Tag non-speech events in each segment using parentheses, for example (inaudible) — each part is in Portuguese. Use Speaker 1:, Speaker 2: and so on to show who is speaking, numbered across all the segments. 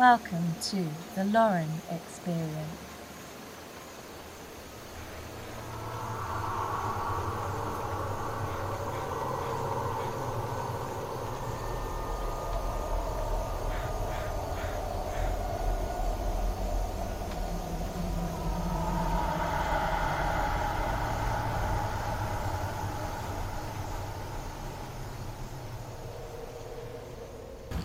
Speaker 1: Welcome to the Lauren Experience.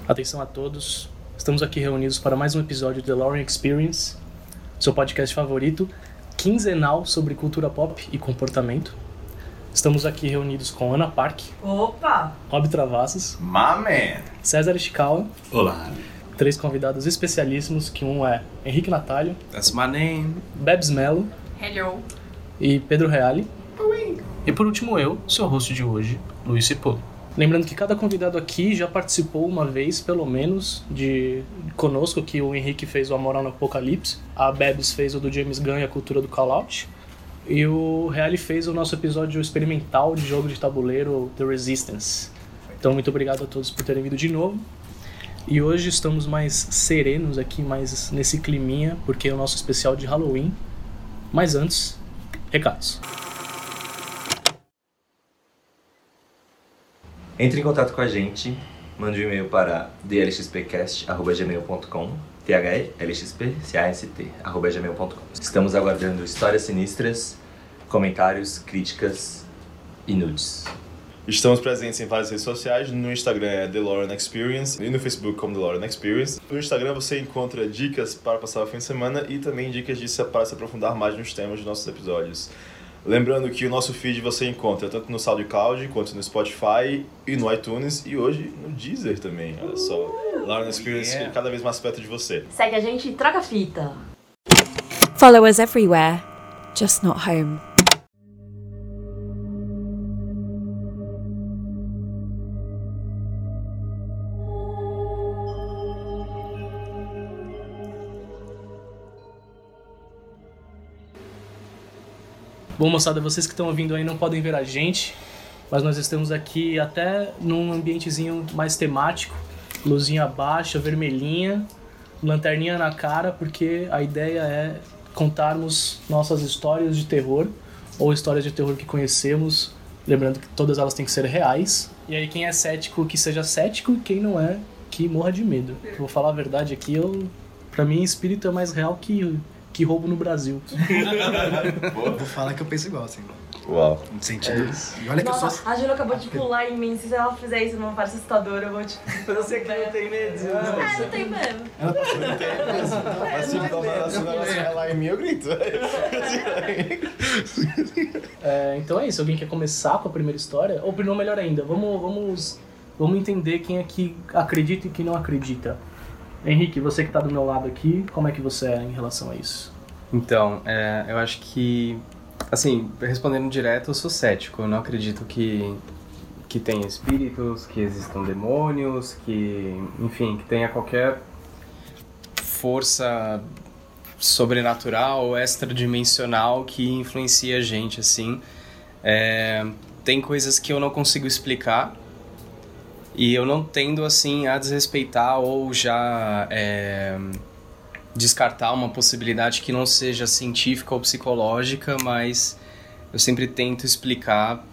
Speaker 2: Atenção a todos, estamos aqui reunidos para mais um episódio do The Lauren Experience, seu podcast favorito, quinzenal sobre cultura pop e comportamento. Estamos aqui reunidos com Ana Park,
Speaker 3: Opa!
Speaker 2: Rob Travassos,
Speaker 4: My man.
Speaker 2: César Ishikawa,
Speaker 4: Olá.
Speaker 2: três convidados especialíssimos, que um é Henrique Natalio,
Speaker 4: That's my name.
Speaker 2: Bebs Mello
Speaker 3: Hello!
Speaker 2: e Pedro Reale. E por último eu, seu host de hoje, Luiz Cipolo. Lembrando que cada convidado aqui já participou uma vez, pelo menos, de conosco, que o Henrique fez o Amor no Apocalipse, a Bebs fez o do James Gunn e a Cultura do Call Out, e o Reale fez o nosso episódio experimental de jogo de tabuleiro The Resistance. Então muito obrigado a todos por terem vindo de novo. E hoje estamos mais serenos aqui, mais nesse climinha, porque é o nosso especial de Halloween. Mas antes, recados.
Speaker 5: Entre em contato com a gente, mande um e-mail para dlxpcast.gmail.com thlxp.cast.gmail.com Estamos aguardando histórias sinistras, comentários, críticas e nudes.
Speaker 4: Estamos presentes em várias redes sociais. No Instagram é The Experience e no Facebook como The Experience. No Instagram você encontra dicas para passar o fim de semana e também dicas de para se aprofundar mais nos temas dos nossos episódios. Lembrando que o nosso feed você encontra tanto no SoundCloud quanto no Spotify e no iTunes e hoje no Deezer também. Olha só, Lauren Experience
Speaker 5: yeah.
Speaker 4: cada vez mais perto de você.
Speaker 3: Segue a gente e troca a fita.
Speaker 6: Follow us everywhere, just not home.
Speaker 2: Bom, moçada, vocês que estão ouvindo aí não podem ver a gente, mas nós estamos aqui até num ambientezinho mais temático, luzinha baixa, vermelhinha, lanterninha na cara, porque a ideia é contarmos nossas histórias de terror ou histórias de terror que conhecemos, lembrando que todas elas têm que ser reais. E aí quem é cético que seja cético, e quem não é que morra de medo. Vou falar a verdade aqui, eu para mim espírito é mais real que que roubo no Brasil. (laughs)
Speaker 7: Vou falar que eu penso igual, assim.
Speaker 4: Uau.
Speaker 7: No sentido. E olha que eu
Speaker 3: Nossa,
Speaker 7: sou.
Speaker 3: a Ju acabou de pular em mim. Se ela fizer isso numa parte assustadora, eu vou te. (laughs)
Speaker 5: Eu sei que não tem medo.
Speaker 3: Ah, não tem mesmo.
Speaker 7: Ela passou.
Speaker 4: Mas se dá uma se é lá em mim, eu grito. (laughs)
Speaker 2: É, então é isso. Alguém quer começar com a primeira história? Ou não, melhor ainda, vamos, vamos, vamos entender quem é que acredita e quem não acredita. Henrique, você que tá do meu lado aqui, como é que você é em relação a isso?
Speaker 8: Então, é, eu acho que, assim, respondendo direto, eu sou cético. Eu não acredito que, que tenha espíritos, que existam demônios, que, enfim, que tenha qualquer força sobrenatural ou extradimensional que influencia a gente, assim. É, tem coisas que eu não consigo explicar e eu não tendo, assim, a desrespeitar ou já... É, descartar uma possibilidade que não seja científica ou psicológica, mas eu sempre tento explicar.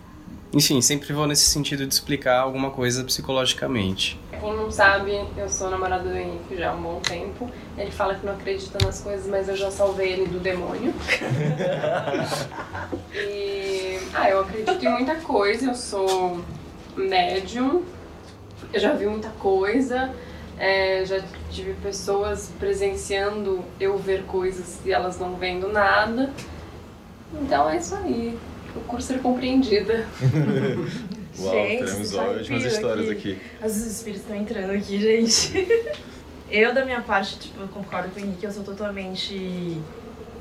Speaker 8: Enfim, sempre vou nesse sentido de explicar alguma coisa psicologicamente.
Speaker 9: Quem não sabe, eu sou namorada do Henrique já há um bom tempo. Ele fala que não acredita nas coisas, mas eu já salvei ele do demônio. (laughs) e. Ah, eu acredito em muita coisa, eu sou médium, eu já vi muita coisa. É, já tive pessoas presenciando eu ver coisas e elas não vendo nada. Então é isso aí. Procuro ser compreendida. (laughs)
Speaker 4: Uau,
Speaker 3: Gente,
Speaker 4: teremos
Speaker 3: só
Speaker 4: ótimas histórias
Speaker 3: aqui.
Speaker 4: aqui.
Speaker 3: Os espíritos estão entrando aqui, gente. (laughs) Eu, da minha parte, tipo, eu concordo com o Henrique, eu sou totalmente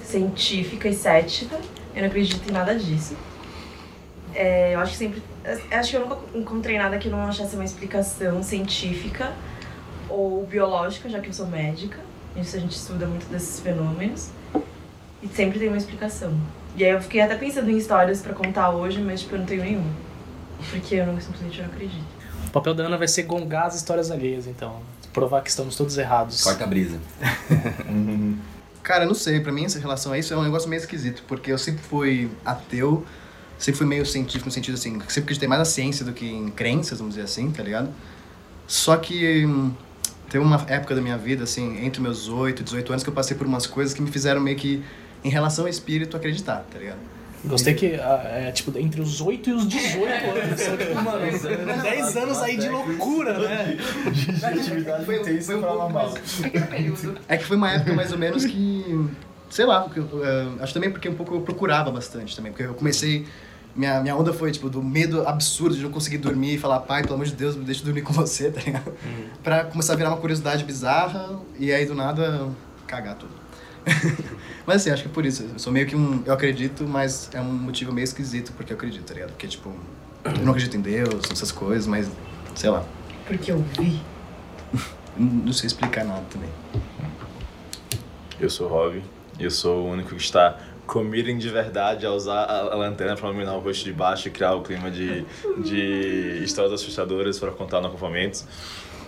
Speaker 3: científica e cética. Eu não acredito em nada disso. É, eu acho que sempre. eu Acho que eu nunca encontrei nada que eu não achasse uma explicação científica ou biológica, já que eu sou médica. Isso a gente estuda muito desses fenômenos. E sempre tem uma explicação. E aí eu fiquei até pensando em histórias pra contar hoje, mas tipo, eu não tenho nenhuma. Porque eu não, simplesmente não acredito.
Speaker 2: O papel da Ana vai ser gongar as histórias alheias, então. Provar que estamos todos errados.
Speaker 5: Corta a brisa. (laughs)
Speaker 7: Cara, eu não sei, pra mim essa relação a isso é um negócio meio esquisito, porque eu sempre fui ateu, sempre fui meio científico no sentido assim, sempre acreditei mais na ciência do que em crenças, vamos dizer assim, tá ligado? Só que hum, teve uma época da minha vida, assim, entre meus 8 e 18 anos, que eu passei por umas coisas que me fizeram meio que, em relação ao espírito, acreditar, tá ligado?
Speaker 2: Gostei que ah, é tipo entre os 8 e os 18 anos. São tipo, mano, 10 anos aí de loucura, né?
Speaker 4: De atividade
Speaker 7: Foi-
Speaker 4: intensa
Speaker 7: foi um
Speaker 4: pra mamar.
Speaker 7: É que foi uma época mais ou menos que. Sei lá, eu, eh, acho também porque um pouco eu procurava bastante também. Porque eu comecei. Minha, minha onda foi, tipo, do medo absurdo de não conseguir dormir e falar, pai, pelo amor de Deus, me deixa dormir com você, (laughs) tá ligado? Pra começar a virar uma curiosidade bizarra e aí do nada cagar tudo. (laughs) mas assim, acho que é por isso. Eu sou meio que um. Eu acredito, mas é um motivo meio esquisito porque eu acredito, tá ligado? Porque, tipo, eu não acredito em Deus, essas coisas, mas sei lá.
Speaker 3: Porque eu vi. (laughs)
Speaker 7: Não sei explicar nada também.
Speaker 4: Eu sou o Rob, e eu sou o único que está committing de verdade a usar a, a lanterna para iluminar o rosto de baixo e criar o clima de, de histórias assustadoras para contar no acampamento.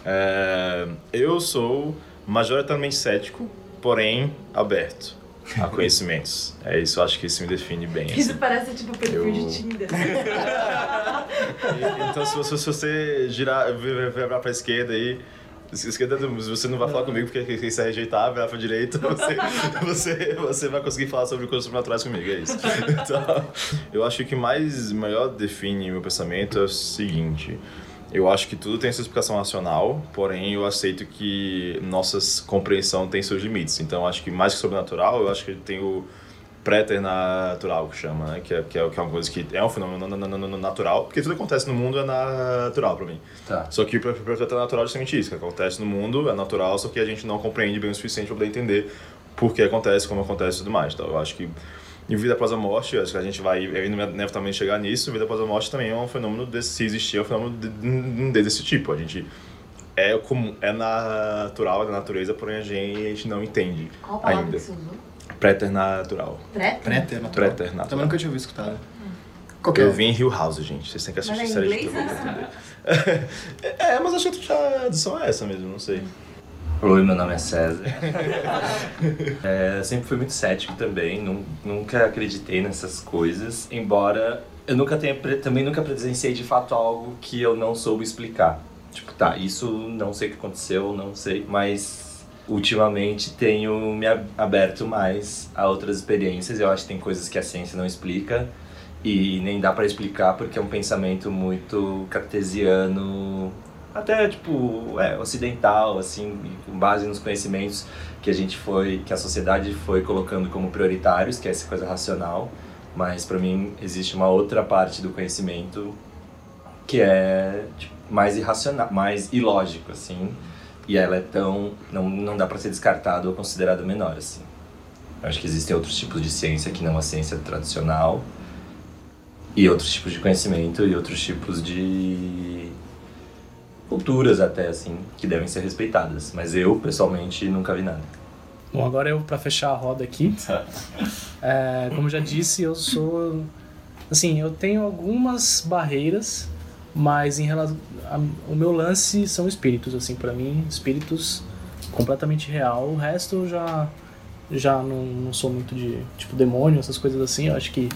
Speaker 4: É, eu sou majoritariamente cético, porém aberto a conhecimentos. É isso, acho que isso me define bem. assim.
Speaker 3: Isso parece tipo perfil
Speaker 4: Eu-
Speaker 3: de Tinder. (laughs)
Speaker 4: E- Então, se você, se você girar, virar pra esquerda aí, se esquerda, você não vai falar comigo porque isso é rejeitar, virar pra direita, (laughs) você, você, você vai conseguir falar sobre coisas sobrenaturais comigo, é isso. Então, eu acho que o que mais, melhor define meu pensamento é o seguinte. Eu acho que tudo tem sua explicação racional, porém eu aceito que nossa compreensão tem seus limites. Então, acho que mais que sobrenatural, eu acho que tem o preternatural que chama, né? Que é, que é, que é uma coisa que é um fenômeno na- na- na- na- natural, porque tudo que acontece no mundo é natural pra mim.
Speaker 5: Tá.
Speaker 4: Só que o preternatural é justamente isso, que acontece no mundo, é natural, só que a gente não compreende bem o suficiente pra poder entender por que acontece, como acontece e tudo mais. Então, eu acho que em vida após a morte, acho que a gente vai inevitavelmente chegar nisso, vida após a morte também é um fenômeno desse, se existir, é um fenômeno de- de- desse tipo. A gente é comum, é natural, é da natureza, porém a gente não entende
Speaker 3: Qual palavra
Speaker 4: ainda.
Speaker 3: que você usou?
Speaker 4: Preternatural.
Speaker 3: Pré?
Speaker 7: Preternatural.
Speaker 4: Preternatural.
Speaker 7: Também nunca tinha ouvido escutado.
Speaker 4: Eu vim em Hill House, gente. Vocês têm que assistir
Speaker 3: é
Speaker 4: série de terror pra entender. (laughs) é, mas acho que a tradução é essa mesmo, não sei.
Speaker 5: Oi, meu nome é César. (laughs) É, eu sempre fui muito cético também, nun- nunca acreditei nessas coisas, embora eu nunca tenha, pre- também nunca presenciei de fato algo que eu não soube explicar. Tipo, tá, isso não sei o que aconteceu, não sei, mas ultimamente tenho me ab- aberto mais a outras experiências. Eu acho que tem coisas que a ciência não explica e nem dá pra explicar porque é um pensamento muito cartesiano, até tipo, é, ocidental, assim, com base nos conhecimentos que a gente foi, que a sociedade foi colocando como prioritários, que é essa coisa racional, mas pra mim existe uma outra parte do conhecimento que é tipo, mais irracional, mais ilógico, assim, e ela é tão, não, não dá pra ser descartado ou considerado menor, assim. Eu acho que existem outros tipos de ciência que não a ciência tradicional, e outros tipos de conhecimento e outros tipos de culturas até assim que devem ser respeitadas, mas eu pessoalmente nunca vi nada.
Speaker 2: Bom, agora eu para fechar a roda aqui. (laughs) É, como já disse, eu sou assim, eu tenho algumas barreiras, mas em relação o meu lance são espíritos assim, para mim, espíritos completamente real. O resto eu já já não, não sou muito de tipo demônio, essas coisas assim. Eu acho que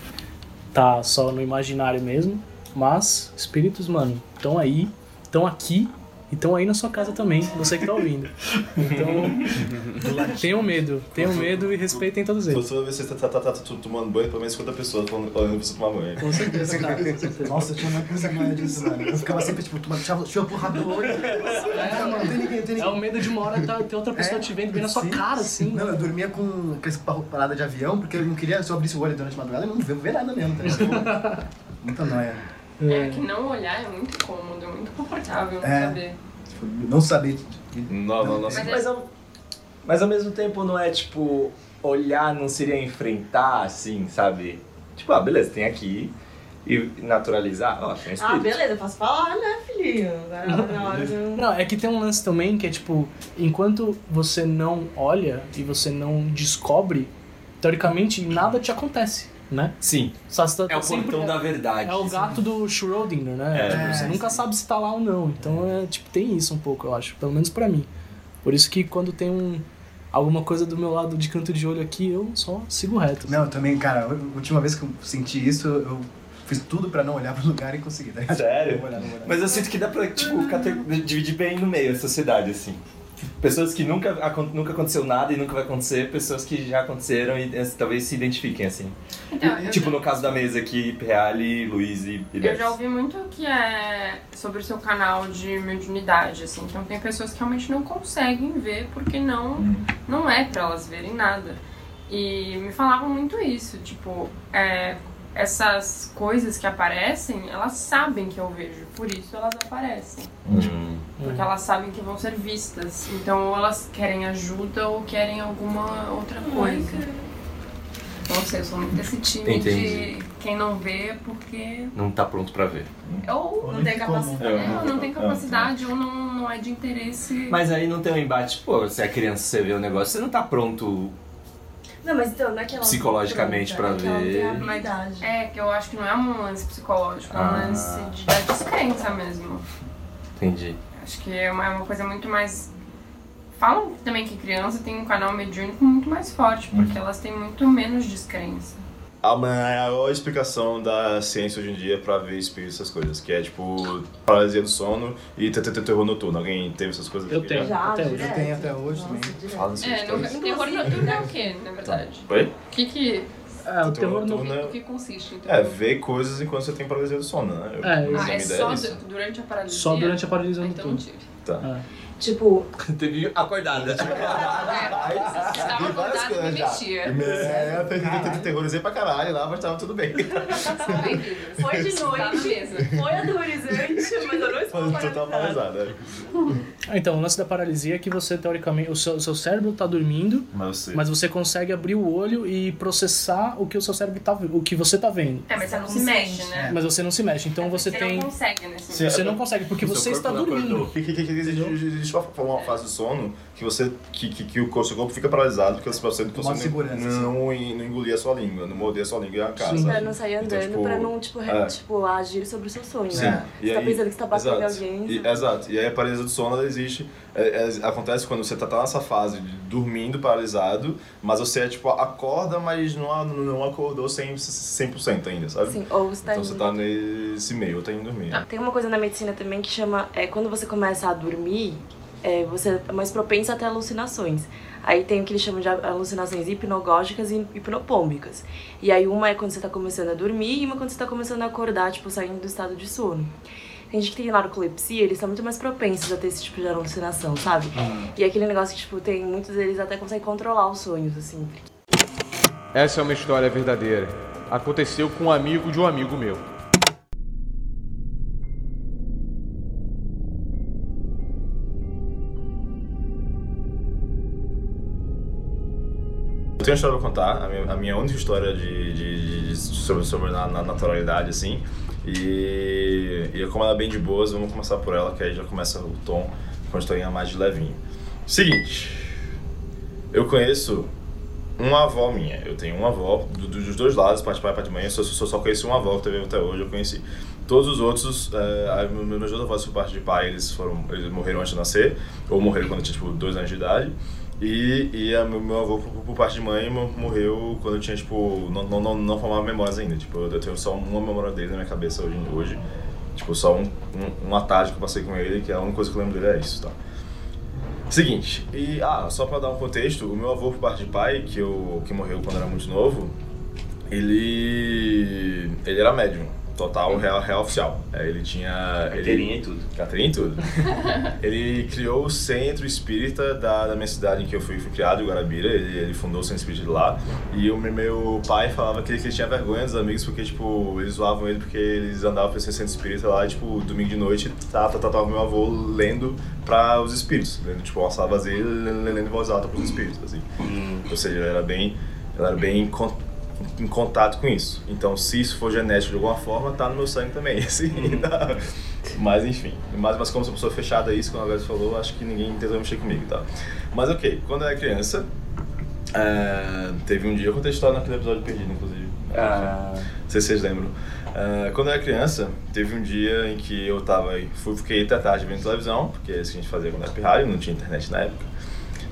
Speaker 2: tá só no imaginário mesmo, mas espíritos, mano, estão aí, estão aqui e estão aí na sua casa também, você que tá ouvindo. Então, tenham medo, tenham medo e respeitem todos eles.
Speaker 4: você ver você tá, tá, tá, tá tomando banho, pelo menos 50 pessoas falando olhando pra você tomar banho.
Speaker 2: Com certeza, cara. Com certeza.
Speaker 7: Nossa, eu tinha uma coisa mais disso, mano. Eu ficava sempre, tipo, tomando, tinha, tinha uma porra do olho. É, mano, não tem ninguém, não tem
Speaker 2: É
Speaker 7: ninguém.
Speaker 2: o medo de uma hora tá, ter outra pessoa
Speaker 7: É,
Speaker 2: te vendo bem na sua
Speaker 7: sim.
Speaker 2: cara, assim.
Speaker 7: Não, eu dormia com aquelas par- parada de avião, porque eu não queria, se eu abrisse o olho durante a madrugada, eu não ver nada mesmo, tá ligado? (laughs) Muita noia.
Speaker 9: É que não olhar é muito cômodo, é muito confortável não
Speaker 7: É.
Speaker 9: saber.
Speaker 7: Tipo, não saber.
Speaker 4: Não, não, não.
Speaker 9: Mas
Speaker 5: Mas ao, mas ao mesmo tempo não é tipo olhar não seria enfrentar assim, sabe? Tipo, ah, beleza, tem aqui e naturalizar, ó, tem um
Speaker 3: Ah,
Speaker 5: espírito.
Speaker 3: beleza, eu posso falar, né, filhinho? (laughs)
Speaker 2: Não, é que tem um lance também que é tipo, enquanto você não olha e você não descobre, teoricamente nada te acontece. Né?
Speaker 5: Sim.
Speaker 2: Só se tá
Speaker 5: É o
Speaker 2: sempre-
Speaker 5: portão da verdade.
Speaker 2: É o gato do Schrödinger, né?
Speaker 5: É.
Speaker 2: Tipo, você
Speaker 7: É,
Speaker 2: nunca sabe se tá lá ou não. Então, é, tipo, tem isso um pouco, eu acho. Pelo menos pra mim. Por isso que quando tem um, alguma coisa do meu lado de canto de olho aqui, eu só sigo reto.
Speaker 7: Não, eu também, cara, a última vez que eu senti isso, eu fiz tudo pra não olhar pro lugar e conseguir. Tá? ligado?
Speaker 5: Sério?
Speaker 7: Não vou olhar, não vou olhar.
Speaker 5: Mas eu sinto que dá pra, tipo, dividir bem no meio a sociedade, assim. Pessoas que nunca, nunca aconteceu nada e nunca vai acontecer, pessoas que já aconteceram e eh, talvez se identifiquem, assim.
Speaker 9: Então,
Speaker 5: Tipo no caso da mesa aqui, Reale, Luiz e, e
Speaker 9: eu
Speaker 5: Beth.
Speaker 9: já ouvi muito que é sobre o seu canal de mediunidade, assim. Então tem pessoas que realmente não conseguem ver porque não, não é pra elas verem nada. E me falavam muito isso, tipo, é, essas coisas que aparecem, elas sabem que eu vejo, por isso elas aparecem.
Speaker 5: Hum.
Speaker 9: Porque elas sabem que vão ser vistas. Então ou elas querem ajuda ou querem alguma outra coisa. Não sei, eu sou muito desse time
Speaker 5: Entendi.
Speaker 9: de quem não vê porque.
Speaker 5: Não tá pronto pra ver.
Speaker 9: Ou
Speaker 3: Não tem capacidade.
Speaker 9: é, ou não tem capacidade ou não, não é de interesse.
Speaker 5: Mas aí não tem um embate, pô, você é criança, você vê o negócio, você não tá pronto.
Speaker 3: Não, mas então, não é que ela
Speaker 5: Psicologicamente
Speaker 3: é ela
Speaker 5: ver.
Speaker 9: É, que eu acho que não é um lance psicológico, é um
Speaker 5: Ah.
Speaker 9: lance de, da descrença mesmo.
Speaker 5: Entendi.
Speaker 9: Acho que é uma, é uma coisa muito mais. Falam também que criança tem um canal mediúnico muito mais forte, porque elas têm muito menos descrença.
Speaker 4: A maior explicação da ciência hoje em dia é pra ver espíritos essas coisas, que é tipo paralisia do sono e ter- ter- ter terror noturno. Alguém teve essas coisas?
Speaker 2: Eu tenho.
Speaker 3: Já,
Speaker 2: Até hoje.
Speaker 7: Eu tenho até hoje também.
Speaker 4: Fala
Speaker 9: É, no, terror noturno é o quê, na verdade?
Speaker 4: Oi?
Speaker 9: O que que,
Speaker 2: É, o terror no...
Speaker 4: noturno
Speaker 9: o que consiste em
Speaker 4: É, ver coisas enquanto você tem paralisia do sono, né? Eu,
Speaker 2: É,
Speaker 9: Ah, é só durante a paralisia?
Speaker 2: Só durante a paralisia
Speaker 9: Ah,
Speaker 2: do
Speaker 9: Então tive.
Speaker 4: Tá.
Speaker 3: Tipo,
Speaker 5: Teve acordada.
Speaker 9: É, estava acordado e me mexia.
Speaker 4: É, eu te- te- terrorizei pra caralho lá, mas tava tudo bem.
Speaker 3: foi de
Speaker 9: Tá
Speaker 3: noite, foi aterrorizante, mas eu não estou
Speaker 4: Mas total
Speaker 3: paralisada.
Speaker 4: paralisada.
Speaker 2: Ah, Então, o lance da paralisia é que você, teoricamente, o seu, o seu cérebro tá dormindo,
Speaker 4: Mas você.
Speaker 2: mas você consegue abrir o olho e processar o que o seu cérebro tá o que você tá vendo.
Speaker 9: É, mas você não se mexe, né?
Speaker 2: Mas você não se mexe, então você
Speaker 9: Você
Speaker 2: tem.
Speaker 9: não consegue nesse
Speaker 4: Sim,
Speaker 2: Você não consegue, porque
Speaker 5: O
Speaker 2: você está dormindo.
Speaker 5: acordou.
Speaker 4: Que, que, que, que existe, existe uma, uma fase do sono que você que, que, que o corpo- seu corpo fica paralisado porque você, você,
Speaker 7: Uma
Speaker 4: você não,
Speaker 7: assim.
Speaker 4: não, não engolir a sua língua, não morder a sua língua e a casa.
Speaker 2: Sim.
Speaker 3: Pra não sair andando,
Speaker 4: Então, tipo,
Speaker 3: pra não, tipo,
Speaker 4: é.
Speaker 3: tipo, agir sobre o seu sonho.
Speaker 4: Sim.
Speaker 3: né?
Speaker 4: E
Speaker 3: Você tá
Speaker 4: aí-
Speaker 3: pensando que você tá batendo em
Speaker 4: exato.
Speaker 3: alguém.
Speaker 4: E, exato. E aí a paralisia do sono ela existe. é- é- acontece quando você tá, tá nessa fase de dormindo paralisado, mas você tipo, acorda, mas não, não acordou 100%, 100% ainda, sabe?
Speaker 3: Sim, ou você tá
Speaker 4: Então
Speaker 3: indo.
Speaker 4: você tá nesse meio, ou tá indo dormir.
Speaker 3: Tem uma coisa na medicina também que chama. É, quando você começa a dormir, é, você é mais propenso a ter alucinações. Aí tem o que eles chamam de alucinações hipnogógicas e hipnopômicas. E aí uma é quando você tá começando a dormir e uma quando você tá começando a acordar, tipo, saindo do estado de sono. Tem gente que tem narcolepsia, eles são muito mais propensos a ter esse tipo de alucinação, sabe? E aquele negócio que, tipo, tem muitos deles até conseguem controlar os sonhos, assim.
Speaker 10: Essa é uma história verdadeira. Aconteceu com um amigo de um amigo meu.
Speaker 4: Tenho uma história pra contar, a minha, a minha única história de, de, de- sobre, sobre na, na naturalidade, assim. E, e como ela é bem de boas, vamos começar por ela, que aí já começa o tom com a historinha mais de levinho. Seguinte, eu conheço uma avó minha. Eu tenho uma avó do- do- dos dois lados, parte de pai e parte de mãe. Eu só, só, só conheci uma avó que teve até hoje, eu conheci. Todos os outros, é, meus dois avós por parte de pai, eles foram, eles morreram antes de nascer, ou morreram quando eu tinha tipo dois anos de idade. E, e a, meu, avô por, por parte de mãe mo- morreu quando eu tinha tipo não não não, formava memórias ainda. Tipo, eu tenho só uma memória dele na minha cabeça hoje, hoje. Tipo, só um, um, uma tarde que eu passei com ele, que a única coisa que eu lembro dele é isso, tá? Seguinte, e ah, só pra dar um contexto, o meu avô por parte de pai, que, eu, que morreu quando era muito novo, ele. ele era médium, total, real, real oficial. É, ele tinha.
Speaker 5: Carteirinha
Speaker 4: ele,
Speaker 5: e tudo.
Speaker 4: Carteirinha e tudo. (laughs) ele criou o centro espírita da, da minha cidade em que eu fui, fui criado, Guarabira. Ele, ele fundou o centro espírita de lá. E o meu- pai falava que ele, que ele tinha vergonha dos amigos porque, tipo, eles zoavam ele porque eles andavam pra esse centro espírita lá e, tipo, domingo de noite, tá, tá, tá, tava meu avô lendo pra os espíritos. Lendo, tipo, uma sala vazia, lendo, lendo voz alta pros espíritos, assim. Ou seja, ele era bem, ele era bem em contato com isso. Então, se isso for genético de alguma forma, tá no meu sangue também, (laughs) assim. tá? Mas, enfim. Mas, mas como sou pessoa fechada isso, como a Grace falou, acho que ninguém tentou mexer comigo, tá? Mas, ok. Quando eu era criança, é, teve um dia... Eu contei a história naquele episódio perdido, inclusive.
Speaker 5: Ah,
Speaker 4: Não sei se vocês lembram. Ah, quando eu era criança, teve um dia em que eu tava, fui, fiquei até tarde vendo televisão, porque é isso que a gente fazia quando era pirralho, não tinha internet na época.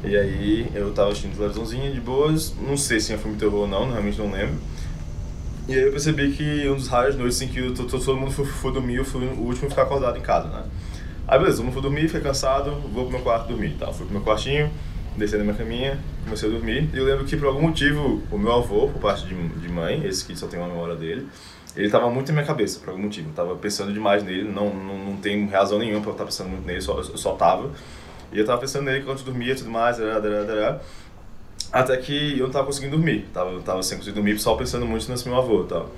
Speaker 4: E aí eu tava assistindo televisãozinha de boas, não sei se é filme terror ou não, realmente não lembro. E aí eu percebi que um dos raras noites em que eu- todo, mundo foi, dormir, eu fui o último a ficar acordado em casa, né? Aí beleza, todo mundo foi dormir, fiquei cansado, vou pro meu quarto dormir e tal. Fui pro meu quartinho, desci na minha caminha, comecei a dormir. E eu lembro que por algum motivo, o meu avô, por parte de, de mãe, esse que só tem uma memória dele, ele tava muito na minha cabeça, por algum motivo. Eu tava pensando demais nele, não, não, não tem razão nenhuma pra eu estar pensando muito nele, só, eu só tava. E eu tava pensando nele enquanto eu dormia e tudo mais, dará, dará, dará. Até que eu não tava conseguindo dormir. Tava, tava sem conseguir dormir, só pensando muito nesse meu avô e tal.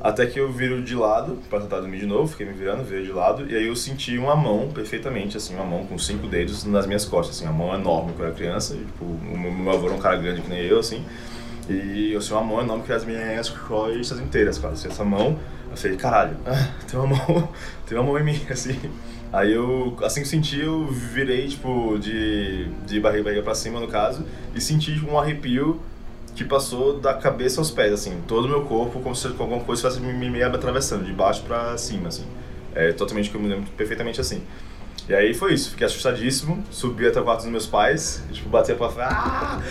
Speaker 4: Até que eu viro de lado, pra tentar dormir de novo, fiquei me virando, virei de lado, e aí eu senti uma mão, perfeitamente, assim, uma mão com cinco dedos nas minhas costas, assim, uma mão enorme quando eu era criança, e, tipo, o meu, avô era um cara grande que nem eu, assim, e eu tinha uma mão enorme que as minhas costas inteiras, quase, assim, essa mão, eu falei, caralho, (laughs) tem uma mão, tem uma mão em mim, (laughs) assim. Aí eu, assim que senti, eu virei, tipo, de, de barriga, barriga pra cima, no caso, e senti tipo, um arrepio que passou da cabeça aos pés, assim, todo o meu corpo, como se alguma coisa estivesse me, me, atravessando, de baixo pra cima, assim. É totalmente, que eu me lembro perfeitamente assim. E aí foi isso, fiquei assustadíssimo, subi até o quarto dos meus pais, e, tipo, bati a porta e falei, ah!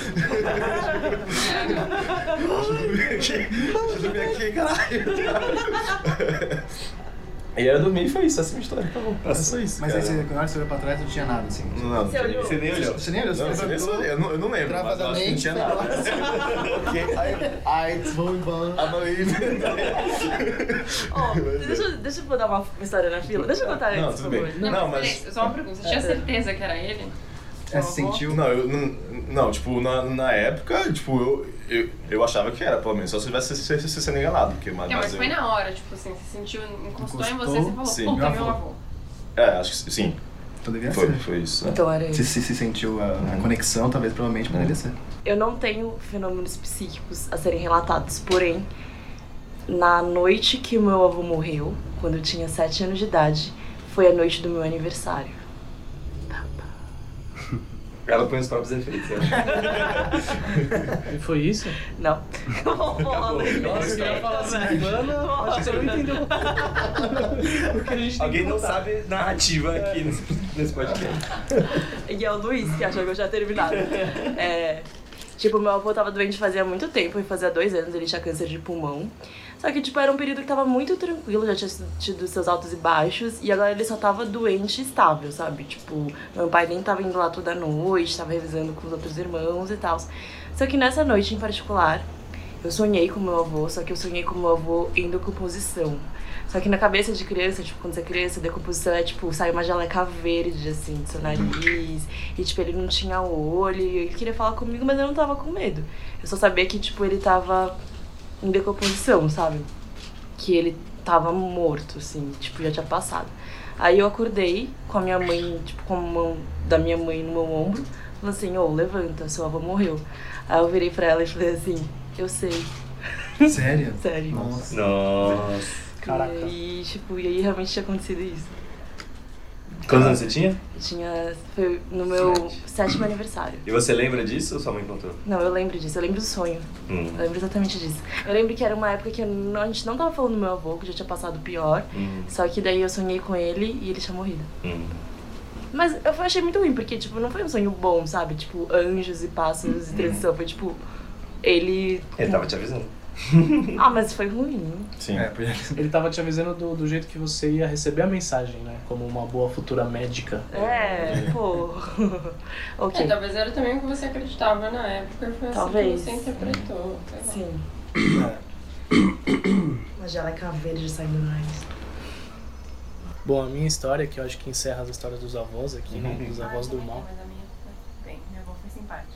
Speaker 4: Deixa eu dormir aqui, caralho! (laughs) E aí eu dormi e foi isso, essa é a minha história, acabou. É só isso,
Speaker 7: Mas aí,
Speaker 4: cara.
Speaker 7: você, na hora que você olhou pra trás, não tinha nada, assim.
Speaker 4: Não,
Speaker 3: Você olhou?
Speaker 4: Você nem olhou.
Speaker 7: Você nem olhou?
Speaker 4: Não,
Speaker 7: Você
Speaker 4: você nem olhou. Eu não, eu não lembro, mas eu acho que não tinha nada.
Speaker 7: Ai, vão embora.
Speaker 4: A Maíra. (laughs)
Speaker 3: Ó, deixa, eu- deixa eu botar uma história na fila. Deixa eu contar
Speaker 4: Não,
Speaker 3: antes,
Speaker 4: tudo bem.
Speaker 9: Não,
Speaker 4: Não,
Speaker 9: mas só uma pergunta. Você tinha certeza que era ele?
Speaker 7: É, você sentiu?
Speaker 4: Não, eu, não, não, tipo, na, na época, tipo, eu, eu, eu achava que era, pelo menos, só se tivesse se, se, se sendo enganado, porque mas,
Speaker 9: Não, mas
Speaker 4: mas
Speaker 9: foi
Speaker 4: eu,
Speaker 9: na hora, tipo assim, você sentiu, encostou, em
Speaker 7: Encostou,
Speaker 9: você, você falou,
Speaker 4: sim,
Speaker 9: puta,
Speaker 7: meu
Speaker 9: meu
Speaker 7: avô.
Speaker 9: avô.
Speaker 4: É, acho que sim,
Speaker 7: Então devia
Speaker 4: foi,
Speaker 7: ser.
Speaker 4: foi isso. né?
Speaker 3: Então era
Speaker 7: Se,
Speaker 3: isso.
Speaker 7: se, se sentiu a, a conexão, talvez, provavelmente, poderia ser.
Speaker 3: Eu não tenho fenômenos psíquicos a serem relatados, porém, na noite que o meu avô morreu, quando eu tinha 7 anos de idade, foi a noite do meu aniversário.
Speaker 5: Ela põe os próprios efeitos. né?
Speaker 2: E (laughs) foi isso?
Speaker 3: Não.
Speaker 2: Nossa, eu ia falar assim, mano, acho que você não entendeu (laughs) o que a gente tem
Speaker 5: Alguém
Speaker 2: que
Speaker 5: não sabe narrativa aqui nesse, nesse podcast.
Speaker 3: E é o Luiz, que achou que eu já terminado. (laughs) É, tipo, meu avô tava doente fazia muito tempo, e fazia dois anos ele tinha câncer de pulmão. Só que, tipo, era um período que tava muito tranquilo, já tinha tido seus altos e baixos, e agora ele só tava doente e estável, sabe? Tipo, meu pai nem tava indo lá toda noite, tava revisando com os outros irmãos e tal. Só que nessa noite em particular, eu sonhei com meu avô, só que eu sonhei com meu avô em decomposição. Só que na cabeça de criança, tipo, quando você é criança, decomposição é tipo, sai uma jaleca verde, assim, do seu nariz. E, tipo, ele não tinha olho. E ele queria falar comigo, mas eu não tava com medo. Eu só sabia que, tipo, ele tava em decomposição, sabe? Que ele tava morto, assim, tipo, já tinha passado. Aí eu acordei com a minha mãe, tipo, com a mão da minha mãe no meu ombro. Falei assim, ô, levanta, seu avô morreu. Aí eu virei pra ela e falei assim, eu sei,
Speaker 7: Sério? (laughs)
Speaker 3: sério.
Speaker 7: Nossa.
Speaker 5: Nossa.
Speaker 2: Caraca.
Speaker 3: E tipo, e aí realmente tinha acontecido isso.
Speaker 5: Quantos anos você tinha?
Speaker 3: Eu tinha. Foi no meu sétimo aniversário.
Speaker 5: E você lembra disso ou sua mãe contou?
Speaker 3: Não, eu lembro disso, eu lembro do sonho.
Speaker 5: Hum.
Speaker 3: Eu lembro exatamente disso. Eu lembro que era uma época que não- a gente não tava falando do meu avô, que já tinha passado o pior.
Speaker 5: Hum.
Speaker 3: Só que daí eu sonhei com ele e ele tinha morrido.
Speaker 5: Hum.
Speaker 3: Mas eu achei muito ruim, porque, tipo, não foi um sonho bom, sabe? Tipo, anjos e pássaros e transição. Foi tipo. Ele.
Speaker 5: Ele tava te avisando. (laughs)
Speaker 3: Ah, mas foi ruim.
Speaker 4: Sim.
Speaker 7: É,
Speaker 2: Ele tava te avisando do, do jeito que você ia receber a mensagem, né? Como uma boa futura médica.
Speaker 3: É, pô. (laughs)
Speaker 9: É,
Speaker 3: ok.
Speaker 9: talvez era também o que você acreditava na época foi assim
Speaker 3: Talvez.
Speaker 9: que você interpretou. sei lá.
Speaker 3: Sim. Uma jaleca verde saindo do nariz.
Speaker 2: Bom, a minha história, que eu acho que encerra as histórias dos avós aqui, né? Dos avós do mal.
Speaker 9: Mas a minha foi bem, minha avó foi simpática.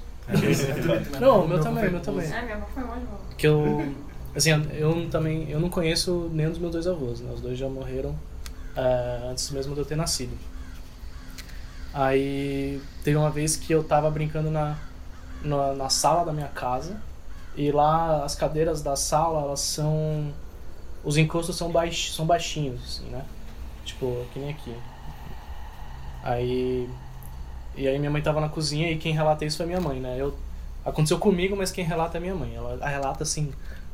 Speaker 2: Não, o meu também, o meu também.
Speaker 9: Ah, minha avó foi ótima.
Speaker 2: Que eu. Assim, eu também. Eu não conheço nenhum dos meus dois avós, né? Os dois já morreram ah, antes mesmo de eu ter nascido. Aí teve uma vez que eu tava brincando na, na, na sala da minha casa. E lá as cadeiras da sala, elas são. Os encostos são, baix, são baixinhos, assim, né? Tipo, que nem aqui. Aí. E aí minha mãe tava na cozinha e quem relata isso foi minha mãe, né? Eu, aconteceu comigo, mas quem relata é minha mãe. Ela relata assim,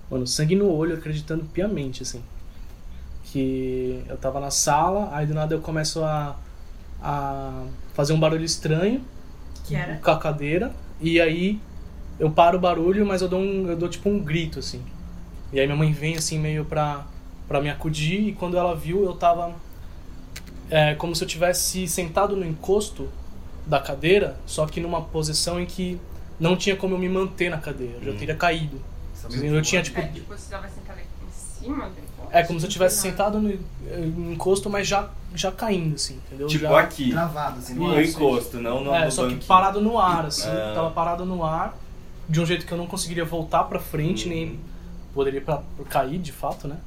Speaker 2: mano, sangue no olho, acreditando piamente, assim. Que eu tava na sala, aí do nada eu começo a, a fazer um barulho estranho
Speaker 3: Que era?
Speaker 2: com a cadeira, e aí eu paro o barulho, mas eu dou, um, eu dou tipo um grito, assim. E aí minha mãe vem assim meio pra, pra me acudir, e quando ela viu, eu tava é, como se eu tivesse sentado no encosto da cadeira, só que numa posição em que não tinha como eu me manter na cadeira, eu já teria caído. Eu tinha tipo
Speaker 9: É, tipo, você tava sentado aqui em cima do encosto?
Speaker 2: é como se eu tivesse sentado no, no encosto, mas já, já caindo, assim, entendeu?
Speaker 5: Tipo
Speaker 2: já,
Speaker 5: aqui.
Speaker 7: Travado, assim.
Speaker 5: No
Speaker 2: isso.
Speaker 5: encosto, não no,
Speaker 2: É,
Speaker 5: no
Speaker 2: só que
Speaker 5: banquinho.
Speaker 2: parado no ar, assim.
Speaker 5: Ah.
Speaker 2: Tava parado no ar, de um jeito que eu não conseguiria voltar pra frente, nem poderia pra, pra cair, de fato, né?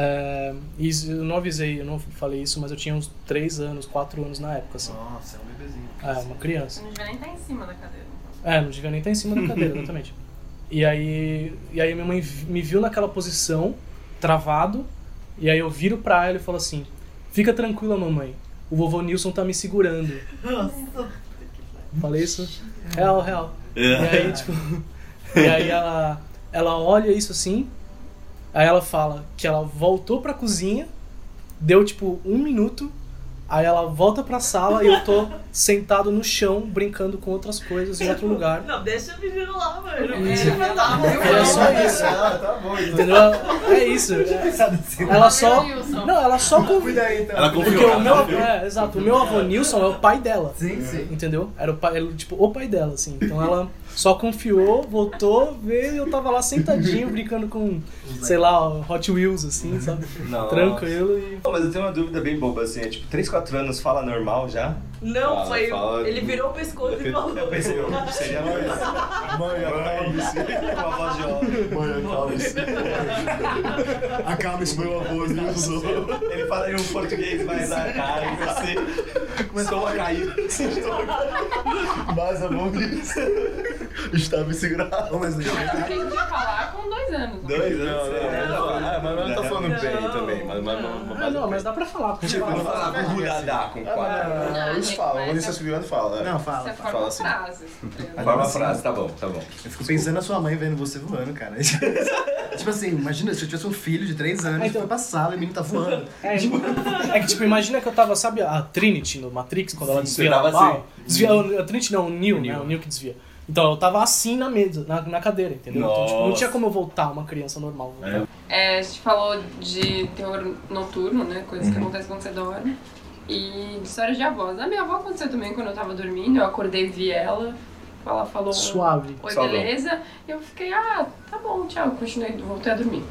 Speaker 2: É, e isso- eu não avisei, eu não falei isso, mas eu tinha uns 3 anos, 4 anos na época, assim.
Speaker 7: Nossa, é um bebezinho.
Speaker 2: É, uma criança.
Speaker 9: Você não devia nem estar em cima da cadeira. então.
Speaker 2: É, não devia nem estar em cima da cadeira, (laughs) exatamente. E aí, e aí minha mãe vi- me viu naquela posição, travado, e aí eu viro pra ela e falo assim: Fica tranquila, mamãe, o vovô Nilson tá me segurando. Falei isso? Real, real. E aí, tipo. (laughs) E aí ela, ela olha isso assim, aí ela fala que ela voltou pra cozinha, deu tipo um minuto, aí ela volta pra sala e eu tô sentado no chão brincando com outras coisas em outro lugar.
Speaker 3: Não, deixa o menino lá, mano. Deixa eu lá,
Speaker 2: É só isso.
Speaker 4: Ah, tá bom, então.
Speaker 2: Entendeu? É isso. Ela só. Não, ela só convidou.
Speaker 7: Cuida aí, então.
Speaker 5: Ela
Speaker 2: Porque
Speaker 5: confiou.
Speaker 2: o meu, é, exato, o meu avô Nilson é o pai dela.
Speaker 7: Sim, sim.
Speaker 2: Entendeu? Era o pai, ele, tipo, o pai dela, assim. Então ela só confiou, voltou, veio e eu tava lá sentadinho brincando com, sei lá, Hot Wheels, assim, sabe?
Speaker 5: Nossa.
Speaker 2: Tranquilo e.
Speaker 5: Pô, mas eu tenho uma dúvida bem boba, assim, é tipo, 3, 4 anos fala normal já?
Speaker 3: Não,
Speaker 5: Fala,
Speaker 3: foi.
Speaker 5: fala.
Speaker 3: Ele virou o pescoço e falou.
Speaker 5: Eu pensei, eu seria mais.
Speaker 4: Mãe, acalme-se.
Speaker 5: Uma voz de homem.
Speaker 4: Mãe, acalme-se.
Speaker 7: Acalme-se,
Speaker 4: Meu avô Nilson.
Speaker 5: Ele fala em um português mais arcaico, assim. Começou a cair.
Speaker 4: Mas a mão Nilson está me segurando.
Speaker 7: Mas
Speaker 9: Eu aprendi a falar com dois anos.
Speaker 5: Dois
Speaker 4: Não,
Speaker 5: anos.
Speaker 4: não,
Speaker 5: é.
Speaker 4: não. Ah, mas não tá falando
Speaker 3: Não.
Speaker 4: bem também. Mas, mas, mas,
Speaker 2: Ah, não, mas dá pra falar. Porque
Speaker 5: Tipo, não falar com Ruradá, com quatro.
Speaker 4: Ah, eles falam, quando eles escrevendo fala.
Speaker 7: Não,
Speaker 9: Você
Speaker 7: fala.
Speaker 4: Fala assim.
Speaker 9: frases. (laughs)
Speaker 5: Forma a frase, tá bom, tá bom.
Speaker 7: Eu fico pensando na sua mãe vendo você voando, cara. (laughs) tipo assim, imagina se eu tivesse um filho de 3 anos
Speaker 2: Ah,
Speaker 7: que
Speaker 2: então-
Speaker 7: foi pra sala e o menino tá voando.
Speaker 2: É, (laughs) é que, tipo, imagina que eu tava, sabe a Trinity no Matrix, quando ela desvia
Speaker 5: você assim.
Speaker 2: Desvia, a Trinity não, o Neo, né? O Neo que desvia. Então eu tava assim na mesa, na, na cadeira, entendeu? Então, tipo, não
Speaker 5: Nossa.
Speaker 2: tinha como eu voltar uma criança normal.
Speaker 9: É, a gente falou de terror noturno, né? Coisas
Speaker 2: Uhum.
Speaker 9: que acontecem quando você dorme. E de histórias de avós. A minha avó aconteceu também quando eu tava dormindo. Eu acordei e vi ela. Ela falou.
Speaker 2: Suave.
Speaker 9: Oi,
Speaker 5: Suavão.
Speaker 9: beleza? E eu fiquei, ah, tá bom, tchau. Continuei, voltei a dormir.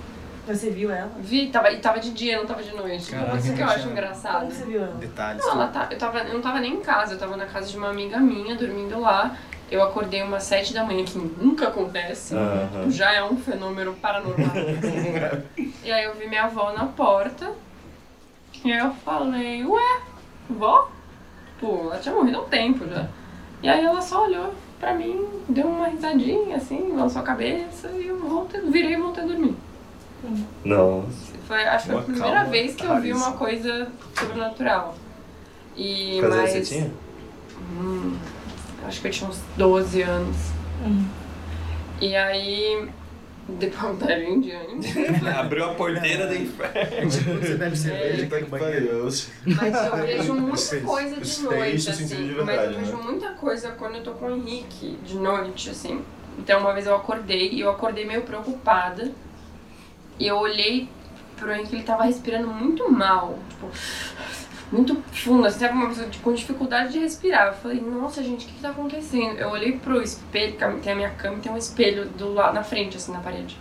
Speaker 3: Você viu ela?
Speaker 9: Vi, tava, e tava de dia, não tava de noite.
Speaker 7: Caraca,
Speaker 9: Isso que eu acho engraçado.
Speaker 3: Como você viu ela?
Speaker 7: Detalhes.
Speaker 9: Não, ela tá, eu, tava, eu não tava nem em casa, eu tava na casa de uma amiga minha, dormindo lá. Eu acordei umas sete da manhã, que nunca acontece.
Speaker 5: Aham.
Speaker 9: Já é um fenômeno paranormal. (laughs) e aí eu vi minha avó na porta. E aí eu falei, ué, vó? Pô, ela tinha morrido há um tempo já. E aí ela só olhou pra mim, deu uma risadinha assim, lançou a cabeça e eu voltei, virei e voltei a dormir.
Speaker 5: Nossa.
Speaker 9: Foi, acho que foi a primeira
Speaker 5: calma
Speaker 9: vez que eu vi uma coisa sobrenatural. E mas,
Speaker 5: você tinha?
Speaker 9: Hum, acho que eu tinha uns 12 anos. E aí, depois daí em diante. (laughs)
Speaker 5: Abriu a porteira do inferno.
Speaker 7: Tipo, você bebe cerveja
Speaker 4: Puta
Speaker 7: aqui
Speaker 4: que
Speaker 7: banheiro.
Speaker 9: Mas eu (laughs) vejo muita coisa de noite, assim. mas eu vejo
Speaker 4: né?
Speaker 9: muita coisa quando eu tô com o Henrique, de noite, assim. Então uma vez eu acordei e eu acordei meio preocupada. E eu olhei pro Henrique, ele tava respirando muito mal. Tipo, muito fundo, assim, sabe? Uma pessoa com dificuldade de respirar. Eu falei, nossa, gente, o que, que tá acontecendo? Eu olhei pro espelho, tem a minha cama e tem um espelho do lado, na frente, assim, na parede.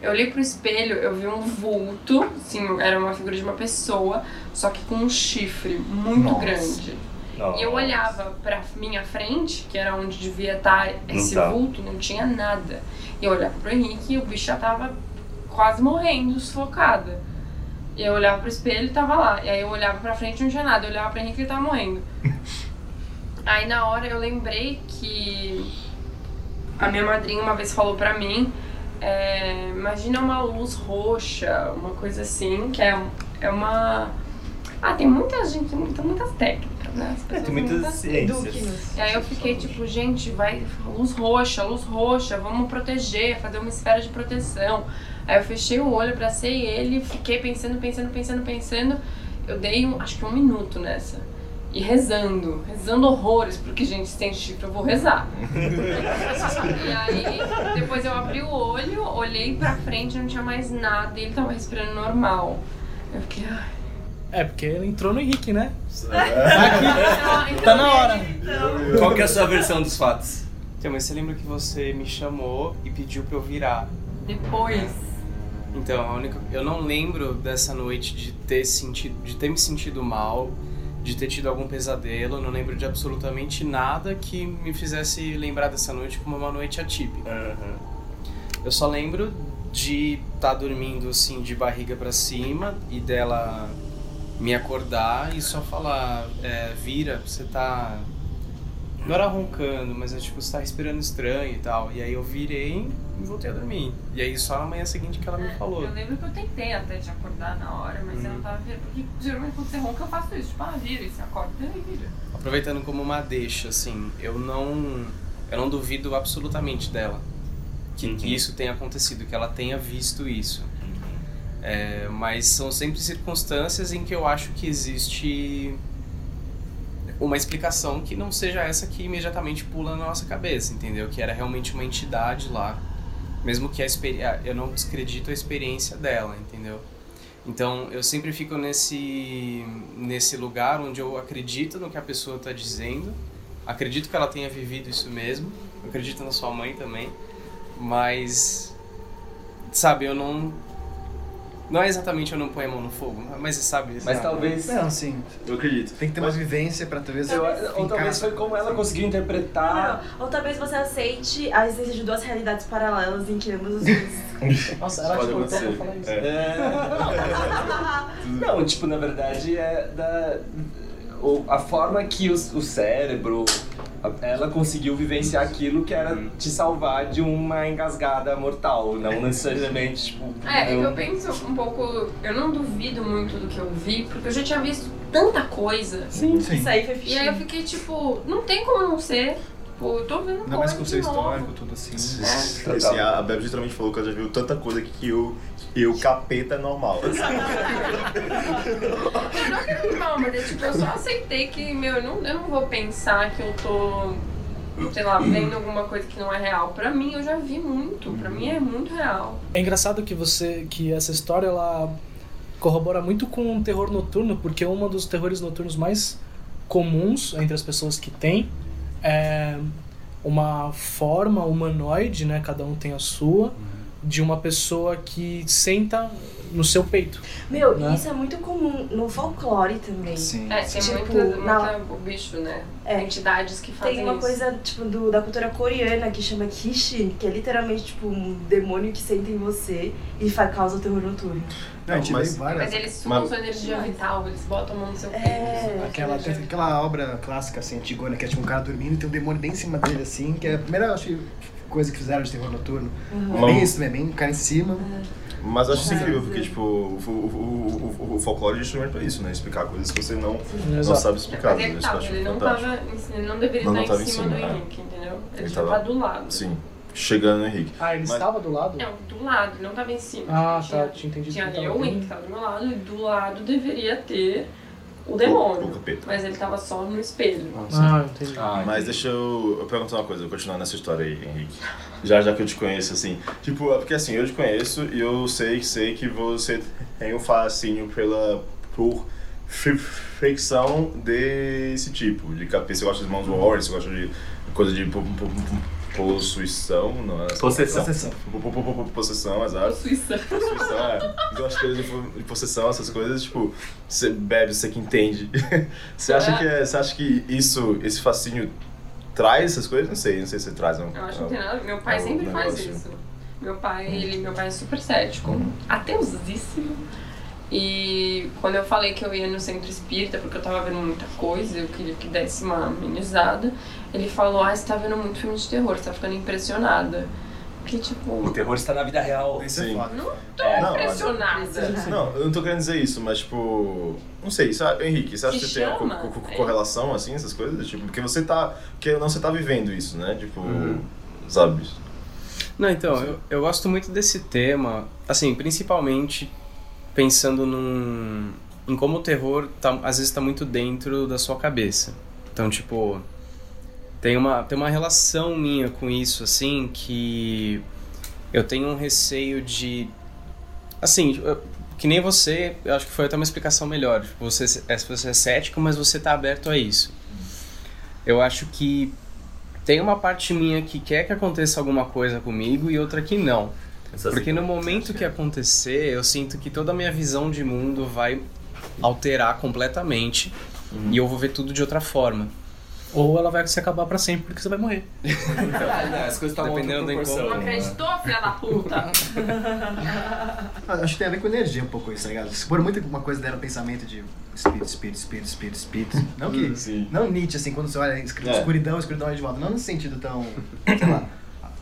Speaker 9: Eu olhei pro espelho, eu vi um vulto, assim, era uma figura de uma pessoa, só que com um chifre muito
Speaker 5: Nossa.
Speaker 9: grande.
Speaker 5: Nossa.
Speaker 9: E eu olhava pra minha frente, que era onde devia estar esse
Speaker 5: tá.
Speaker 9: vulto, não tinha nada. E eu olhava pro Henrique e o bicho já tava quase morrendo, sufocada. E eu olhava pro espelho e tava lá. E aí eu olhava pra frente e não tinha nada. Eu olhava pro Henrique e ele tava morrendo. (laughs) aí na hora eu lembrei que a minha madrinha uma vez falou pra mim, é, imagina uma luz roxa, uma coisa assim, que é, é uma... Ah, tem muita gente, tem muitas técnicas, né? As pessoas
Speaker 5: tem muitas ciências.
Speaker 9: E aí eu fiquei tipo, gente, vai, luz roxa, luz roxa, vamos proteger, fazer uma esfera de proteção. Aí eu fechei o olho, abracei ele, fiquei pensando, pensando, pensando, pensando. Eu dei, um, acho que um minuto nessa. E rezando, rezando horrores, porque, gente, se tem chifre, eu vou rezar. (laughs) e aí, depois eu abri o olho, olhei pra frente, não tinha mais nada, e ele tava respirando normal. Eu fiquei, ai.
Speaker 2: É, porque ele entrou no Henrique, né?
Speaker 9: Então,
Speaker 8: Tá na hora.
Speaker 5: Qual que é a sua versão dos fatos?
Speaker 8: Então, mas você lembra que você me chamou e pediu pra eu virar?
Speaker 9: Depois.
Speaker 8: Então, a única, eu não lembro dessa noite de ter sentido, de ter me sentido mal, de ter tido algum pesadelo. Não lembro de absolutamente nada que me fizesse lembrar dessa noite como uma noite atípica. Eu só lembro de estar dormindo assim de barriga pra cima e dela me acordar e só falar, é, vira, você tá não era roncando, mas é tipo, você tá respirando estranho e tal. E aí eu virei e voltei a dormir. E aí só na manhã seguinte que ela me falou.
Speaker 9: Eu lembro que eu tentei até te acordar na hora, mas eu não tava virando. Porque geralmente quando você ronca eu faço isso, tipo, ah, vira e você acorda, e vira.
Speaker 8: Aproveitando como uma deixa, assim, eu não. Eu não duvido absolutamente dela. Que, que isso tenha acontecido, que ela tenha visto isso. É, mas são sempre circunstâncias em que eu acho que existe uma explicação que não seja essa que imediatamente pula na nossa cabeça, entendeu? Que era realmente uma entidade lá. Mesmo que a. Eu não descredito a experiência dela, entendeu? Então eu sempre fico nesse, nesse lugar onde eu acredito no que a pessoa está dizendo, acredito que ela tenha vivido isso mesmo, acredito na sua mãe também, mas. Sabe, eu não. Não é exatamente eu não ponho a mão no fogo, mas sabe.
Speaker 5: Mas
Speaker 8: sabe?
Speaker 5: talvez.
Speaker 7: Não, sim.
Speaker 4: Eu acredito.
Speaker 7: Tem que ter uma vivência pra talvez.
Speaker 5: Eu- ou talvez foi como ela conseguiu interpretar.
Speaker 3: Não, ou talvez você aceite a existência de duas realidades paralelas em que ambos os dois. (laughs)
Speaker 2: Nossa, ela
Speaker 4: Pode
Speaker 2: te cortou pra
Speaker 4: acontecer.
Speaker 2: falar isso.
Speaker 4: É. (laughs)
Speaker 5: Não, tipo, na verdade é da. O- a forma que o, o cérebro. Ela conseguiu vivenciar aquilo que era te salvar de uma engasgada mortal, não (laughs) necessariamente, tipo.
Speaker 9: É, é que
Speaker 5: não-
Speaker 9: eu penso um pouco. Eu não duvido muito do que eu vi, porque eu já tinha visto tanta coisa.
Speaker 7: Sim.
Speaker 3: Isso aí foi
Speaker 9: E aí eu fiquei tipo, não tem como não ser. Pô, eu tô vendo
Speaker 7: Ainda mais com o seu histórico, tudo assim.
Speaker 5: total.
Speaker 4: Assim, a a Beb literalmente falou que ela já viu tanta coisa que eu, que eu capeta é normal. (laughs)
Speaker 9: Eu não é tipo, eu só aceitei que, meu, eu não, eu não vou pensar que eu tô, sei lá, vendo alguma coisa que não é real. Pra mim, eu já vi muito. Pra mim é muito real.
Speaker 2: É engraçado que você que essa história ela corrobora muito com o terror noturno, porque um dos terrores noturnos mais comuns entre as pessoas que têm é uma forma humanoide, né, cada um tem a sua, de uma pessoa que senta no seu peito.
Speaker 3: Meu,
Speaker 2: Né?
Speaker 3: isso é muito comum no folclore também.
Speaker 7: Sim.
Speaker 9: É, tem
Speaker 3: Tipo,
Speaker 9: muita,
Speaker 3: na-
Speaker 9: muita o bicho, né?
Speaker 3: É.
Speaker 9: Entidades que fazem
Speaker 3: Tem uma
Speaker 9: isso.
Speaker 3: coisa, tipo, do, da cultura coreana que chama Kishi, que é literalmente, tipo, um demônio que senta em você e faz, causa o terror noturno.
Speaker 7: Não, gente
Speaker 4: Mas-.
Speaker 9: Mas eles sugam
Speaker 4: Mas-
Speaker 9: sua energia vital, eles botam a mão no seu peito.
Speaker 3: É,
Speaker 9: sugam sua
Speaker 7: Aquela, tem aquela obra clássica, assim, antigona, que é tipo um cara dormindo e tem um demônio bem em cima dele, assim, que é a primeira, acho que, coisa que fizeram de terror noturno. É
Speaker 4: Uma-
Speaker 7: bem isso, né? Bem um cara em cima.
Speaker 4: Mas eu acho isso
Speaker 3: É.
Speaker 4: incrível, porque tipo, o, o, o, o, o folclore é justamente pra isso, né? Explicar coisas que você não, não sabe explicar.
Speaker 9: Mas é tá, ele não
Speaker 4: fantástico.
Speaker 9: tava, em- ele não deveria
Speaker 4: Não, não
Speaker 9: estar
Speaker 4: tava
Speaker 9: em
Speaker 4: em
Speaker 9: cima do
Speaker 4: é.
Speaker 9: Henrique, entendeu? Ele,
Speaker 4: Ele tava-
Speaker 9: tava do lado.
Speaker 4: Sim, chegando no Henrique.
Speaker 2: Ah, ele
Speaker 4: Mas-
Speaker 2: estava do lado?
Speaker 9: Não, do lado, ele não tava em cima.
Speaker 2: Ah,
Speaker 9: tinha,
Speaker 2: tá, tinha entendido
Speaker 9: Tinha eu, o Henrique tava do meu lado, e do lado deveria ter o
Speaker 4: O
Speaker 9: demônio.
Speaker 4: capeta.
Speaker 9: Mas ele tava só no espelho.
Speaker 2: Ah, entendi.
Speaker 5: Ah,
Speaker 4: Mas deixa eu, eu perguntar uma coisa, eu continuar nessa história aí, Henrique. Já, já que eu te conheço, assim. Tipo, é porque assim, eu te conheço e eu sei, sei que você tem um fascínio pela, por fi- ficção desse tipo. De capeta, você gosta de Mãos Warriors, você gosta de coisa de possuição, não é?
Speaker 5: Possessão.
Speaker 7: Possessão.
Speaker 4: Po- po- po- po- Possessão, exato.
Speaker 9: Suíça.
Speaker 4: Possessão, é. Gosto de coisas de po- de possessão, essas coisas, tipo, você bebe, você que entende. (laughs) Você acha que, é, você acha que isso, esse fascínio traz essas coisas? Não sei, não sei se traz. Não,
Speaker 9: Eu acho que não tem nada. Meu pai sempre faz isso. Meu pai, ele, meu pai é super cético, ateusíssimo. E quando eu falei que eu ia no centro espírita, porque eu tava vendo muita coisa, eu queria que desse uma amenizada, ele falou: Ah, você tá vendo muito filme de terror, você tá ficando impressionada. Que tipo.
Speaker 5: O terror está na vida real.
Speaker 7: Isso é
Speaker 4: Sim.
Speaker 7: foda.
Speaker 9: Não tô
Speaker 5: É,
Speaker 4: não,
Speaker 9: impressionada.
Speaker 4: Não, eu não tô querendo dizer isso, mas tipo. Não sei, sabe, Henrique, você acha que você tem uma co-
Speaker 9: é.
Speaker 4: correlação, assim, essas coisas? Tipo, porque você tá. Porque não você tá vivendo isso, né? Tipo.
Speaker 8: Uhum.
Speaker 4: Sabe?
Speaker 8: Não, então, eu, eu gosto muito desse tema, assim, principalmente pensando num, em como o terror tá, às vezes está muito dentro da sua cabeça. Então, tipo, tem uma, tem uma relação minha com isso, assim, que eu tenho um receio de. Assim, eu- que nem você, eu acho que foi até uma explicação melhor. Tipo, você, é, você é cético, mas você tá aberto a isso. Eu acho que tem uma parte minha que quer que aconteça alguma coisa comigo e outra que não.
Speaker 5: Essas-
Speaker 8: Porque no momento que acontecer, eu sinto que toda a minha visão de mundo vai alterar completamente e eu vou ver tudo de outra forma.
Speaker 2: Ou ela vai se acabar pra sempre porque você vai morrer.
Speaker 5: As coisas estão
Speaker 8: Dependendo da
Speaker 5: proporção.
Speaker 9: Não
Speaker 8: encontro.
Speaker 9: acreditou, filha da puta?
Speaker 7: Ah, Acho que tem a ver com energia um pouco isso, tá ligado? Se for muito uma coisa dela, pensamento de espírito, espírito, espírito, espírito, espírito. Não que.
Speaker 4: Sim.
Speaker 7: Não Nietzsche, assim, quando você olha escri-
Speaker 4: É.
Speaker 7: escuridão, escuridão é de volta. Não nesse sentido tão. sei lá.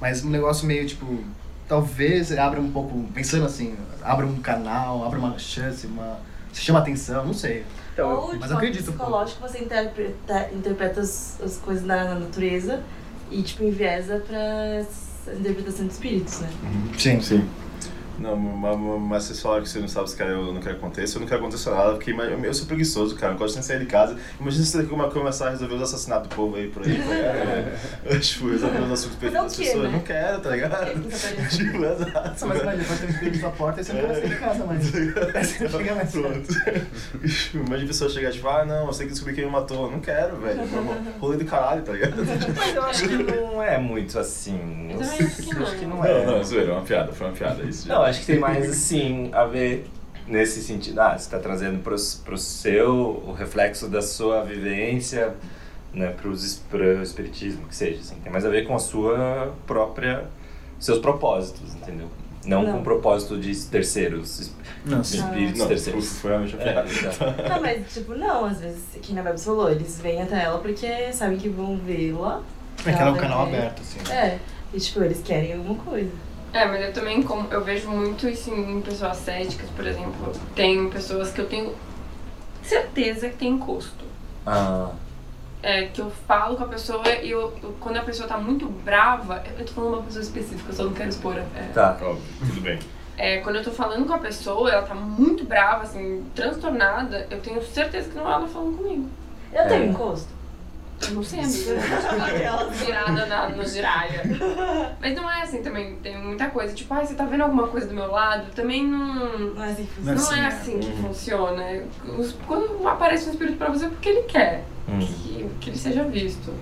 Speaker 7: Mas um negócio meio tipo. Talvez abra um pouco. Pensando assim, abra um canal, abra uma chance, uma. Se chama atenção, não sei.
Speaker 3: Ou,
Speaker 7: mas
Speaker 3: de
Speaker 7: eu acredito
Speaker 3: psicológico, você interpreta, interpreta as, as coisas na, na natureza e, tipo, enviesa pra essa interpretação de espíritos, né?
Speaker 7: Sim.
Speaker 4: Sim. Não, ma- ma- mas vocês falaram que você não sabe se quer eu não quero que aconteça, eu não quero que aconteça nada, porque eu eu sou preguiçoso, cara, não gosto nem de sair de casa. Imagina se você come- começar a resolver os assassinatos do povo aí por aí, tá? (laughs) Tipo, resolver os assuntos
Speaker 3: Mas é quê,
Speaker 4: das pessoas.
Speaker 3: né?
Speaker 4: Não quero, tá ligado? (laughs) Tipo, exato.
Speaker 7: Mas vai, depois tem um espírito na sua porta e você não vai sair de casa mais. (laughs) Aí você chega mais
Speaker 4: Pronto. Imagina a pessoa chegar tipo, ah, não, eu sei que descobri quem me matou. Não quero, velho. Rolê do caralho, tá ligado?
Speaker 5: Mas eu acho que não é muito assim.
Speaker 9: Eu acho que não.
Speaker 5: Que não
Speaker 4: Não,
Speaker 5: é.
Speaker 4: não, zoeira, é uma piada, foi uma piada isso.
Speaker 5: Não, acho que tem mais assim a ver nesse sentido. Ah, você está trazendo pro, pro seu o reflexo da sua vivência, né, pros, pro espiritismo, que seja. Assim. Tem mais a ver com a sua própria. seus propósitos, entendeu? Não,
Speaker 3: Não.
Speaker 5: com o propósito de terceiros,
Speaker 7: Nossa.
Speaker 5: espíritos
Speaker 4: Não,
Speaker 5: terceiros.
Speaker 4: foi realmente uma
Speaker 5: É. (laughs)
Speaker 3: Não, mas, tipo, não, às vezes, que na Bebs falou, eles vêm até ela porque sabem que vão vê-la.
Speaker 7: É que ela é um canal
Speaker 3: ver.
Speaker 7: aberto, assim.
Speaker 3: É, e, tipo, eles querem alguma coisa.
Speaker 9: É, mas eu também como eu vejo muito isso em pessoas céticas, por exemplo. Tem pessoas que eu tenho certeza que tem encosto.
Speaker 5: Ah,
Speaker 9: É, que eu falo com a pessoa e eu, eu- quando a pessoa tá muito brava, eu tô falando uma pessoa específica, eu só não quero expor. É,
Speaker 5: tá.
Speaker 4: Óbvio, tudo bem.
Speaker 9: é, quando eu tô falando com a pessoa, ela tá muito brava, assim, transtornada, eu tenho certeza que não é ela falando comigo.
Speaker 3: Eu tenho
Speaker 5: É.
Speaker 3: encosto.
Speaker 9: Eu não sei, amiga. Aquela virada na, no giraia. Mas não é assim também, tem muita coisa. Tipo, ah, você tá vendo alguma coisa do meu lado? Também não.
Speaker 3: Não é assim que
Speaker 7: Não é
Speaker 3: funciona.
Speaker 9: Não é assim, que
Speaker 4: Uhum.
Speaker 9: funciona. Os- Quando aparece um espírito pra você é porque ele quer
Speaker 5: Hum.
Speaker 9: que, que ele seja visto.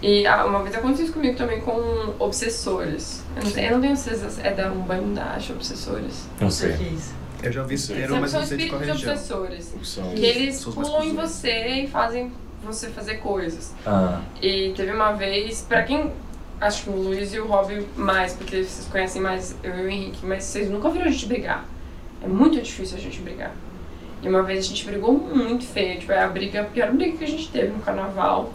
Speaker 9: E ah, uma vez aconteceu isso comigo também com obsessores. Eu não sei, eu não tenho certeza, é da Umbanda, acho, obsessores.
Speaker 5: Não
Speaker 3: sei o que é isso.
Speaker 7: Eu já ouvi termo,
Speaker 9: São,
Speaker 7: mas não sei de qual
Speaker 9: espíritos
Speaker 7: região.
Speaker 9: obsessores.
Speaker 4: São-
Speaker 9: Que eles
Speaker 7: São os mais
Speaker 9: pulam em você e fazem você fazer coisas.
Speaker 5: Ah,
Speaker 9: E teve uma vez, pra quem. Acho que o Luiz e o Rob mais, porque vocês conhecem mais eu e o Henrique, mas vocês nunca viram a gente brigar. É muito difícil a gente brigar. E uma vez a gente brigou muito feio, tipo, é a briga, a pior briga que a gente teve no carnaval.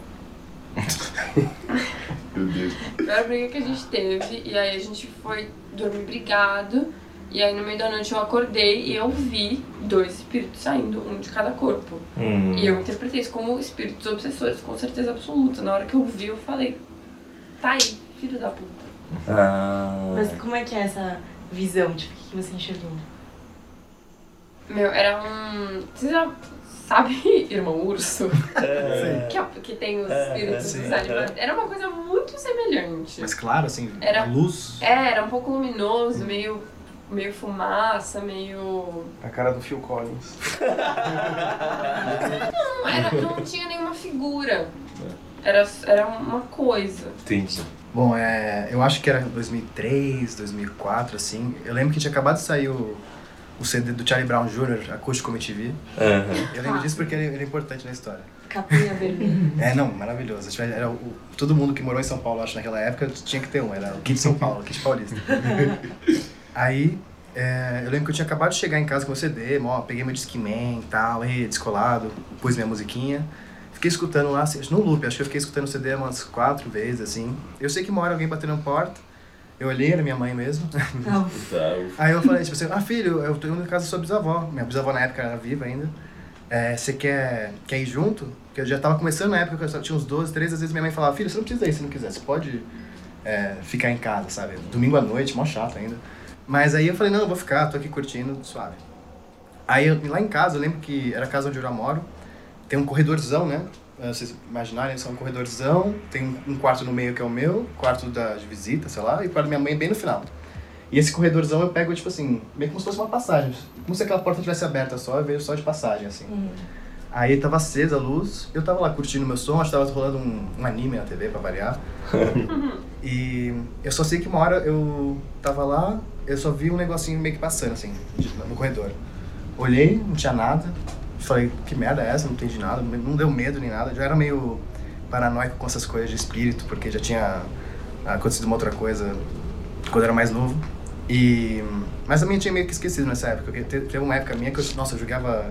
Speaker 9: (laughs)
Speaker 4: Meu Deus.
Speaker 9: A pior briga que a gente teve, e aí a gente foi dormir brigado. E aí no meio da noite eu acordei e eu vi dois espíritos saindo, um de cada corpo.
Speaker 5: hum.
Speaker 9: E eu interpretei isso como espíritos obsessores, com certeza absoluta. Na hora que eu vi, eu falei, tá aí, filho da puta.
Speaker 5: Ah,
Speaker 3: Mas como é que é essa visão? Tipo, o que você enxergou?
Speaker 9: Meu, era um. Você já sabe, (laughs) irmão urso?
Speaker 5: é,
Speaker 9: Que, é- que tem os
Speaker 5: É,
Speaker 9: espíritos
Speaker 7: sim.
Speaker 9: dos animais. Era uma coisa muito semelhante.
Speaker 7: Mas claro, assim,
Speaker 9: Era-
Speaker 7: a luz.
Speaker 9: É, era um pouco luminoso, meio, meio fumaça, meio.
Speaker 10: A cara do Phil Collins. (laughs)
Speaker 9: Não, era, não tinha nenhuma figura. Era, era uma coisa.
Speaker 5: entendi.
Speaker 7: Bom, é, eu acho que era 2003, 2004, assim. Eu lembro que tinha acabado de sair o, o CD do Charlie Brown Jr., Acústico MTV.
Speaker 5: Aham.
Speaker 7: Eu lembro disso porque ele, ele é importante na história.
Speaker 3: Capinha vermelha.
Speaker 7: É, não, maravilhoso. Era o, todo mundo que morou em São Paulo, acho, naquela época, tinha que ter um. Era o Kit São Paulo, o Kit Paulista. (laughs) Aí, é, eu lembro que eu tinha acabado de chegar em casa com o CD, ó, peguei meu Discman e tal, e descolado, pus minha musiquinha. Fiquei escutando lá, assim, no loop, acho que eu fiquei escutando o CD umas quatro vezes, assim. Eu sei que uma hora alguém bateu na porta, Eu olhei, era minha mãe mesmo. (laughs) Aí eu falei, tipo assim, ah filho, eu tô indo na casa da sua bisavó. Minha bisavó na época era viva ainda. É, você quer, quer ir junto? Porque eu já tava começando na época, que eu só tinha uns 12, 13, às vezes minha mãe falava, filho, você não precisa ir se não quiser, você pode é, ficar em casa, sabe? Domingo à noite, mó chato ainda. Mas aí eu falei, não, eu vou ficar, tô aqui curtindo, suave. Aí eu- lá em casa, eu lembro que era a casa onde eu moro, tem um corredorzão, né? Vocês imaginarem, só um corredorzão, tem um quarto no meio que é o meu, quarto da de visita, sei lá, e o quarto da minha mãe bem no final. E esse corredorzão eu pego, tipo assim, meio como se fosse uma passagem. Como se aquela porta tivesse aberta só, eu vejo só de passagem, assim. Aí tava acesa a luz, eu tava lá curtindo meu som, acho que tava rolando um, um anime na TV pra variar. (laughs) e eu só sei que uma hora eu tava lá, eu só vi um negocinho meio que passando, assim, no corredor. Olhei, não tinha nada. Falei, que merda é essa? Não entendi nada, não deu medo nem nada. Já era meio paranoico com essas coisas de espírito, porque já tinha acontecido uma outra coisa quando eu era mais novo. E... Mas também tinha meio que esquecido nessa época, porque te- teve uma época minha que eu, nossa, eu jogava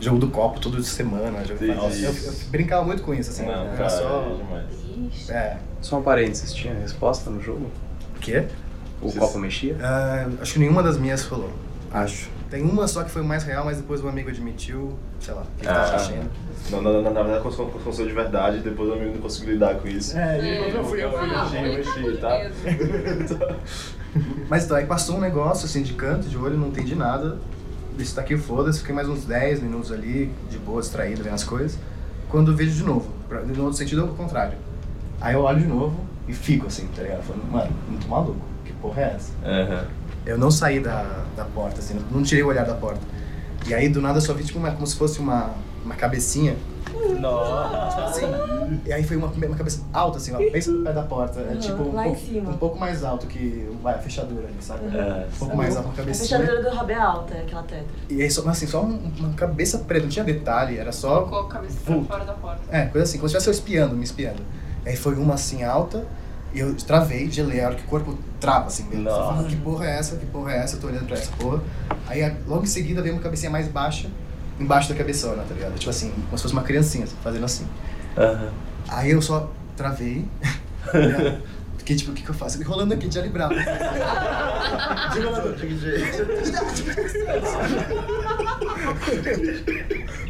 Speaker 7: jogo do copo toda semana. jogo-
Speaker 4: Entendi.
Speaker 7: Nossa, eu, eu brincava muito com isso, assim.
Speaker 4: Não,
Speaker 7: era
Speaker 4: cara,
Speaker 7: só...
Speaker 4: é.
Speaker 7: É.
Speaker 8: Só um parênteses, tinha resposta no jogo?
Speaker 7: O quê?
Speaker 8: O
Speaker 4: Vocês-
Speaker 8: copo mexia?
Speaker 7: Ah, acho que nenhuma das minhas falou. Acho. Tem uma só que foi mais real, mas depois o amigo admitiu, sei lá, que ele tava
Speaker 4: Ah.
Speaker 7: mexendo.
Speaker 4: Na, na, na, na verdade, aconteceu de verdade, depois o amigo não conseguiu lidar com isso.
Speaker 7: É,
Speaker 4: falou, eu fui, eu fui, eu mexi, eu mexi, tá?
Speaker 7: Mas então, aí passou um negócio assim de canto, de olho, não entendi nada. Isso tá aqui, foda-se, fiquei mais uns 10 minutos ali, de boa, distraído, vendo as coisas. Quando eu vejo de novo, pra- no outro sentido é o contrário. Aí eu olho de novo e fico assim, tá ligado? Falando, mano, muito maluco, que porra é essa?
Speaker 4: Aham.
Speaker 7: Eu não saí da, da porta, assim, não tirei o olhar da porta. E aí do nada eu só vi tipo uma, como se fosse uma, uma cabecinha.
Speaker 2: Nossa.
Speaker 7: Assim. E aí foi uma, uma cabeça alta, assim, ó, pensa no pé da porta. É
Speaker 3: Uhum,
Speaker 7: tipo um
Speaker 3: lá em
Speaker 7: pouco,
Speaker 3: cima.
Speaker 7: um pouco mais alto que vai, a fechadura ali, sabe?
Speaker 4: É.
Speaker 7: Um pouco mais alto, uma
Speaker 3: A
Speaker 7: cabecinha.
Speaker 3: fechadura do rabo é alta, é aquela tetra.
Speaker 7: E aí só, mas assim, só um- uma cabeça preta, não tinha detalhe, era só.
Speaker 9: Colocou a cabeça pra
Speaker 7: vulto.
Speaker 9: fora da porta.
Speaker 7: É, coisa assim, como se estivesse eu espiando, me espiando. Aí foi uma assim alta, e eu travei, gelei, a hora que o corpo trava, assim, mesmo. Você fala, que porra é essa? Que porra é essa? Eu tô olhando pra essa porra. Aí a- logo em seguida veio uma cabecinha mais baixa, embaixo da cabeçona, tá ligado? Tipo assim, como se fosse uma criancinha, assim, fazendo assim.
Speaker 4: Aham.
Speaker 7: Aí eu só travei. (laughs) né? Fiquei tipo, o que, que eu faço? Rolando aqui, de Bravo. De rolador, de jeito. Porque (laughs)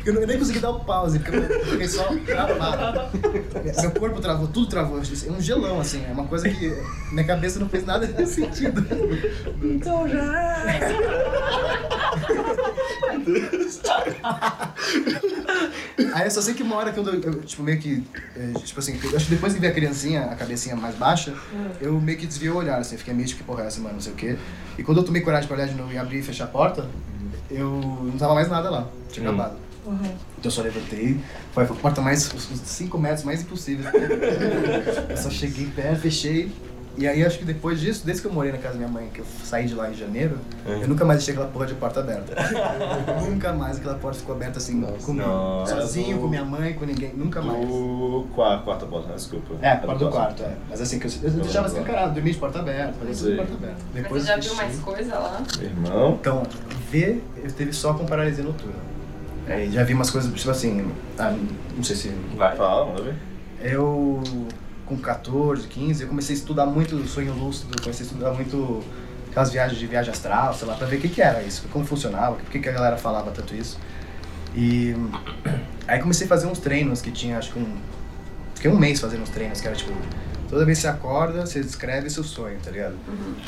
Speaker 7: eu não- nem consegui dar o pause, porque eu fiquei só travado. Meu corpo travou, tudo travou. É um gelão, assim. É uma coisa que minha cabeça não fez nada de sentido. Então já. Aí eu só sei que uma hora que eu, eu, tipo, meio que. eh, Tipo assim, eu acho que depois que vi a criancinha, a cabecinha mais baixa, eu meio que desviei o olhar, assim, fiquei meio tipo, que porra é essa, mano, não sei o quê. E quando eu tomei coragem pra olhar de novo e abrir e fechar a porta, eu não tava mais nada lá, tinha
Speaker 4: Hum.
Speaker 7: acabado. Então eu só levantei, foi a porta mais, os 5 metros mais impossíveis. (laughs) eu só cheguei perto, fechei. E aí acho que depois disso, desde que eu morei na casa da minha mãe, que eu saí de lá em janeiro,
Speaker 4: Hum.
Speaker 7: eu nunca mais deixei aquela porra de porta aberta. (laughs) nunca mais aquela porta ficou aberta assim, comigo.
Speaker 4: Nossa.
Speaker 7: Sozinho, com minha mãe, com ninguém, nunca mais.
Speaker 4: O quarto, quarta porta, né? desculpa.
Speaker 7: É, a porta do quarto, é. Mas assim, que eu, eu deixava assim, encarado, dormia de porta aberta, fazia tudo de porta aberta.
Speaker 9: Mas
Speaker 7: Depois
Speaker 9: você já viu mais coisa lá?
Speaker 4: Irmão.
Speaker 7: Então, ver, eu teve só com paralisia noturna. É, já vi umas coisas, tipo assim, ah, não sei se...
Speaker 4: Vai. Fala, manda ver.
Speaker 7: Eu, com 14, 15, eu comecei a estudar muito sonho lúcido, comecei a estudar muito aquelas viagens de viagem astral, sei lá, pra ver o que que era isso, como funcionava, por que que a galera falava tanto isso. E aí comecei a fazer uns treinos que tinha, acho que um... Fiquei um mês fazendo uns treinos, que era tipo... Toda vez que você acorda, você descreve seu sonho, tá ligado?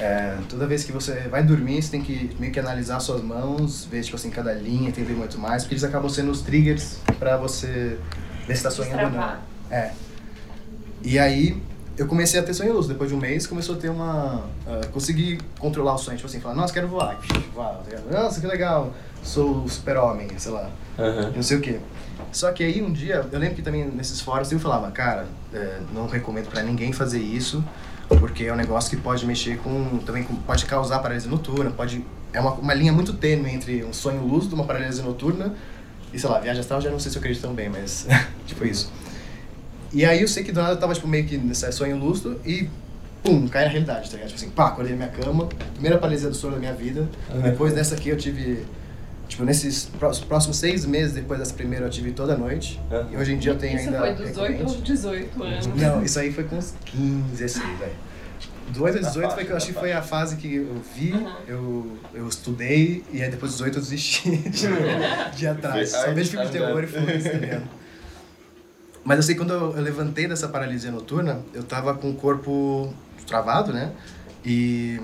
Speaker 7: É, toda vez que você vai dormir, você tem que meio que analisar suas mãos, ver, tipo assim, cada linha, entender muito mais, porque eles acabam sendo os triggers pra você ver se tá sonhando ou não. É. E aí, eu comecei a ter sonho lúcido. Depois de um mês, começou a ter uma... ah, consegui controlar o sonho, tipo assim, falar, nossa, quero voar. voar tá ligado? Nossa, que legal, sou o super-homem, sei lá
Speaker 4: Aham.
Speaker 7: não sei o quê. Só que aí um dia, eu lembro que também nesses fóruns eu falava, cara, é, não recomendo pra ninguém fazer isso, porque é um negócio que pode mexer com, também com- pode causar paralisia noturna, pode, é uma, uma linha muito tênue entre um sonho lúcido, uma paralisia noturna, e sei lá, viagem astral já não sei se eu acredito tão bem, mas (laughs) tipo isso. E aí eu sei que do nada eu tava tipo meio que nesse sonho lúcido e pum, cai na realidade, tá ligado? Tipo assim, pá, acordei na minha cama, primeira paralisia do sono da minha vida, depois dessa aqui eu tive Tipo, nesses pró- próximos seis meses depois dessa primeira eu tive toda noite. E hoje em dia eu tenho
Speaker 9: Isso
Speaker 7: ainda.
Speaker 9: foi dos 8
Speaker 7: recorrente.
Speaker 9: aos 18 anos.
Speaker 7: Não, isso aí foi com uns 15, assim, velho. Do 8 a 18
Speaker 4: Na
Speaker 7: foi que eu acho que foi a fase que eu vi, eu, eu estudei, e aí depois dos 18 eu desisti (laughs) de, de atrás. Só vejo filme de terror e foda-se, tá ligado? Mas eu sei que quando eu, eu levantei dessa paralisia noturna, eu tava com o corpo travado, né? E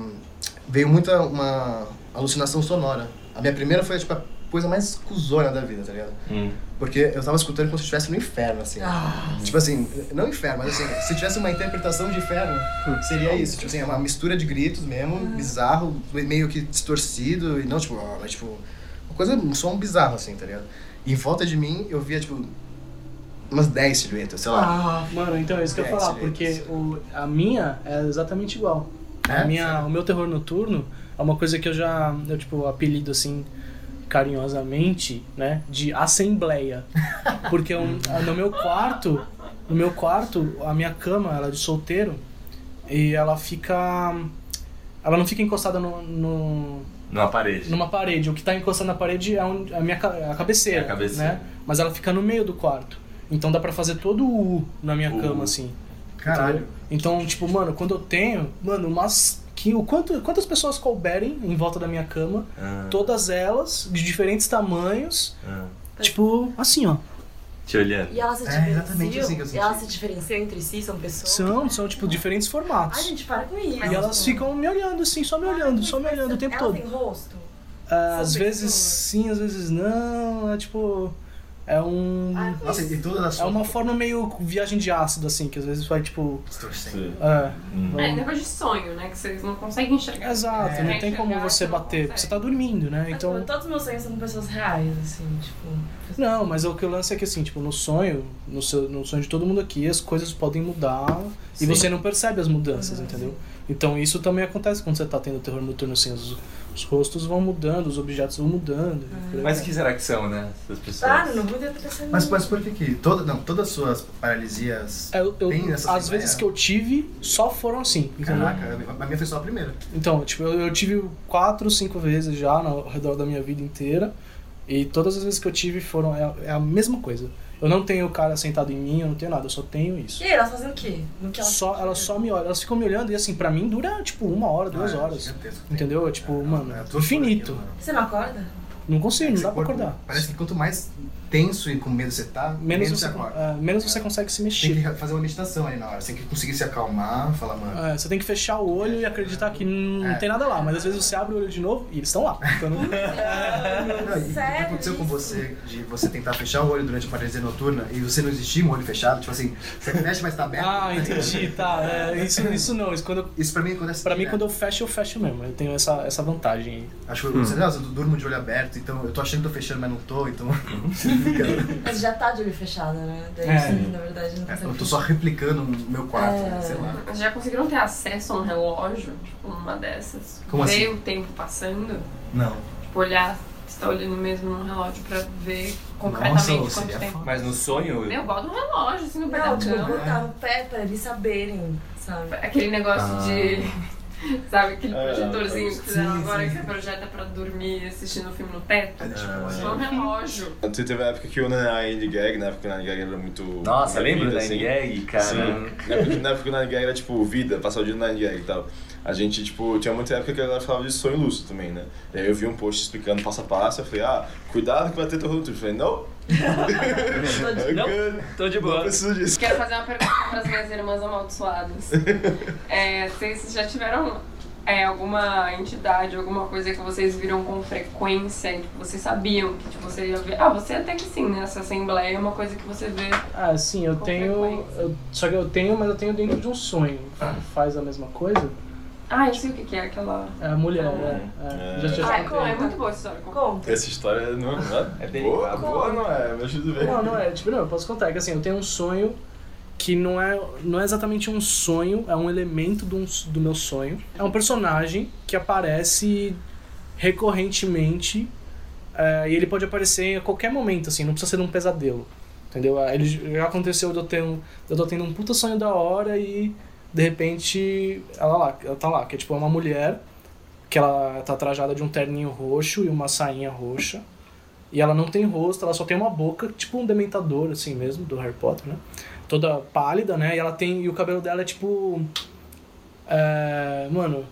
Speaker 7: veio muita uma alucinação sonora. A minha primeira foi tipo a coisa mais cuzona da vida, tá ligado?
Speaker 5: Hum.
Speaker 7: Porque eu tava escutando como se estivesse no inferno, assim. Tipo assim, não inferno, mas assim, se tivesse uma interpretação de inferno, seria isso. Tipo assim, é uma mistura de gritos mesmo, bizarro, meio que distorcido, e não tipo, ó, mas tipo, uma coisa, um som bizarro, assim, tá ligado? E em volta de mim eu via, tipo, umas 10 silhuetas, sei lá.
Speaker 2: Mano, então é isso que eu ia falar,
Speaker 7: silhuetas.
Speaker 2: porque o, a minha é exatamente igual. A
Speaker 7: É?
Speaker 2: minha, o meu terror noturno é uma coisa que eu já, eu tipo, apelido assim carinhosamente, né, de assembleia. (laughs) Porque eu, no meu quarto, no meu quarto, a minha cama, ela é de solteiro e ela fica ela não fica encostada no, no
Speaker 5: Numa parede.
Speaker 2: numa parede. O que tá encostado na parede é um- a minha ca- a cabeceira,
Speaker 5: É a cabeceira.
Speaker 2: né? Mas ela fica no meio do quarto. Então dá pra fazer todo o U na minha
Speaker 5: O
Speaker 2: cama,
Speaker 5: U.
Speaker 2: assim.
Speaker 7: Caralho.
Speaker 2: Entendeu? Então, tipo, mano, quando eu tenho, mano, umas. Que, o quanto, quantas pessoas couberem em volta da minha cama,
Speaker 5: Ah,
Speaker 2: todas elas, de diferentes tamanhos,
Speaker 5: ah.
Speaker 2: tipo, assim, ó.
Speaker 5: Te olhando.
Speaker 3: E elas se
Speaker 7: É,
Speaker 3: diferenciam?
Speaker 7: exatamente assim que eu
Speaker 3: e
Speaker 7: senti.
Speaker 3: elas se diferenciam entre si? São pessoas?
Speaker 2: São, são, tipo, diferentes formatos.
Speaker 3: Ai, gente, para com isso.
Speaker 2: e elas ficam me olhando, assim, só me olhando, só me olhando o tempo
Speaker 3: Elas
Speaker 2: todo.
Speaker 3: têm rosto?
Speaker 2: Ah, às vezes
Speaker 3: pessoas.
Speaker 2: sim, às vezes não. É tipo. É um.
Speaker 7: Nossa, e todas as
Speaker 2: É uma forma meio viagem de ácido, assim, que às vezes vai tipo.
Speaker 7: distorcendo.
Speaker 2: É.
Speaker 5: Hum.
Speaker 9: É, negócio de sonho, né? Que vocês não conseguem enxergar.
Speaker 2: Exato,
Speaker 7: É.
Speaker 2: não tem como você bater, porque você tá dormindo, né?
Speaker 3: Mas,
Speaker 2: Então.
Speaker 3: tipo, todos os meus sonhos são com pessoas reais, assim, tipo...
Speaker 2: Não, mas o que o lance é que assim, tipo, no sonho, no, seu, no sonho de todo mundo aqui, as coisas podem mudar e
Speaker 5: Sim.
Speaker 2: você não percebe as mudanças,
Speaker 3: Uhum,
Speaker 2: entendeu? Então isso também acontece quando você tá tendo terror noturno, assim, os, os rostos vão mudando, os objetos vão mudando. aí
Speaker 5: Mas que será que são, né? Essas pessoas.
Speaker 3: Claro, não vou interpretação
Speaker 7: Mas, mas por que que... Toda, não, todas as suas paralisias...
Speaker 2: É, Eu, eu-
Speaker 7: Tem essa
Speaker 2: as vezes que eu tive, só foram assim, entendeu?
Speaker 7: Caraca, a minha foi só a primeira.
Speaker 2: Então, tipo, eu, eu tive quatro, cinco vezes já ao redor da minha vida inteira. E todas as vezes que eu tive foram. É, é a mesma coisa. Eu não tenho o cara sentado em mim, eu não tenho nada, eu só tenho isso.
Speaker 3: E aí, elas fazem o quê? No que elas
Speaker 2: Só, elas só me olham, elas ficam me olhando e assim, pra mim dura tipo uma hora, duas
Speaker 7: Ah, é
Speaker 2: horas. Entendeu? É tipo, mano,
Speaker 7: é
Speaker 2: infinito.
Speaker 7: aquilo, mano.
Speaker 3: Você não acorda?
Speaker 2: Não consigo, não dá pra acordar.
Speaker 7: Parece que quanto mais tenso e com medo você tá,
Speaker 2: Menos, você,
Speaker 7: acorda.
Speaker 2: é, menos você consegue se
Speaker 7: Tem
Speaker 2: mexer.
Speaker 7: que fazer uma meditação ali na hora. Você tem que conseguir se acalmar, falar, mano.
Speaker 2: É, você tem que fechar o olho e acreditar que não
Speaker 7: É.
Speaker 2: tem nada lá, mas às vezes você abre o olho de novo e eles estão lá. Então, não- (laughs)
Speaker 7: Não, e o que aconteceu com você de você tentar fechar o olho durante a paralisia noturna e você não existir com o olho fechado? Tipo assim, você fecha, mas tá aberto.
Speaker 2: ah, entendi, tá. é, isso, isso não, isso quando eu
Speaker 7: Isso pra mim acontece.
Speaker 2: Pra mim, quando eu fecho, eu fecho mesmo. Eu tenho essa, essa vantagem aí.
Speaker 7: Acho que você, nossa, eu durmo de olho aberto, então eu tô achando que tô fechando, mas não tô, então. (laughs) fica- (laughs)
Speaker 3: Mas já tá de olho fechado, né? Daí
Speaker 2: É.
Speaker 3: sim, na verdade, não
Speaker 7: É,
Speaker 3: consegue
Speaker 7: eu tô só replicando o meu quarto,
Speaker 3: É.
Speaker 7: né? Sei lá.
Speaker 9: Mas já conseguiram ter acesso a um relógio, tipo, numa dessas?
Speaker 7: Como
Speaker 9: ver
Speaker 7: assim?
Speaker 9: o tempo passando?
Speaker 7: Não.
Speaker 9: Tipo, olhar, você tá olhando mesmo no relógio pra ver
Speaker 7: Nossa,
Speaker 9: concretamente
Speaker 7: seria
Speaker 9: quanto tempo.
Speaker 5: Mas no sonho.
Speaker 9: Meu, bota um relógio assim no pé
Speaker 3: Não,
Speaker 9: da
Speaker 3: tipo,
Speaker 9: cama.
Speaker 3: botar no pé pra eles saberem, sabe?
Speaker 9: Aquele negócio
Speaker 5: Ah.
Speaker 9: de. (laughs) Sabe, aquele
Speaker 4: É,
Speaker 9: projetorzinho que fizeram agora que você projeta pra dormir assistindo o filme no teto?
Speaker 7: Deixa eu
Speaker 5: Ah.
Speaker 9: Só um relógio.
Speaker 4: Você teve a época que o Nine Gag, na época que o Nine Gag era muito.
Speaker 5: Nossa, lembra da
Speaker 4: assim.
Speaker 5: Gag, cara?
Speaker 4: Sim. Na época, na época que o Nine Gag era tipo vida, passar o dia no Nine Gag e tal. A gente, tipo, tinha muita época que a galera falava de sonho lúcido também, né? E aí eu vi um post explicando passo a passo, eu falei, ah, cuidado que vai ter terror noturno. Eu falei, não.
Speaker 5: Não, tô de
Speaker 4: Não
Speaker 5: boa.
Speaker 4: preciso disso.
Speaker 9: Quero fazer uma pergunta para as minhas irmãs amaldiçoadas. É, vocês já tiveram é, alguma entidade, alguma coisa que vocês viram com frequência e tipo, vocês sabiam que tipo, você ia ver? Ah, você até que sim, né? Essa assembleia é uma coisa que você vê.
Speaker 2: Ah, sim, eu
Speaker 9: Com
Speaker 2: tenho. eu- só que eu tenho, mas eu tenho dentro de um sonho. Faz a mesma coisa.
Speaker 9: Ah, eu sei o que que é aquela.
Speaker 2: É a mulher,
Speaker 9: Ah,
Speaker 2: né?
Speaker 4: é.
Speaker 2: É, já te
Speaker 9: Ah, é, é muito boa essa história.
Speaker 3: Conta.
Speaker 4: Essa história não é. Não é,
Speaker 5: É
Speaker 4: boa,
Speaker 5: delicado.
Speaker 4: boa não é, me ajuda a ver.
Speaker 2: Não, não é. Tipo, não, eu posso contar. É que assim, eu tenho um sonho que não é, não é exatamente um sonho, é um elemento do, do meu sonho. É um personagem que aparece recorrentemente é, e ele pode aparecer a qualquer momento, assim, não precisa ser um pesadelo. Entendeu? Ah, Ele já aconteceu de eu ter um, de eu tô tendo um puta sonho da hora e de repente ela lá, ela tá lá, que é tipo uma mulher que ela tá trajada de um terninho roxo e uma sainha roxa. E ela não tem rosto, ela só tem uma boca, tipo um dementador, assim mesmo, do Harry Potter, né? Toda pálida, né? E ela tem. E o cabelo dela é tipo. É, mano,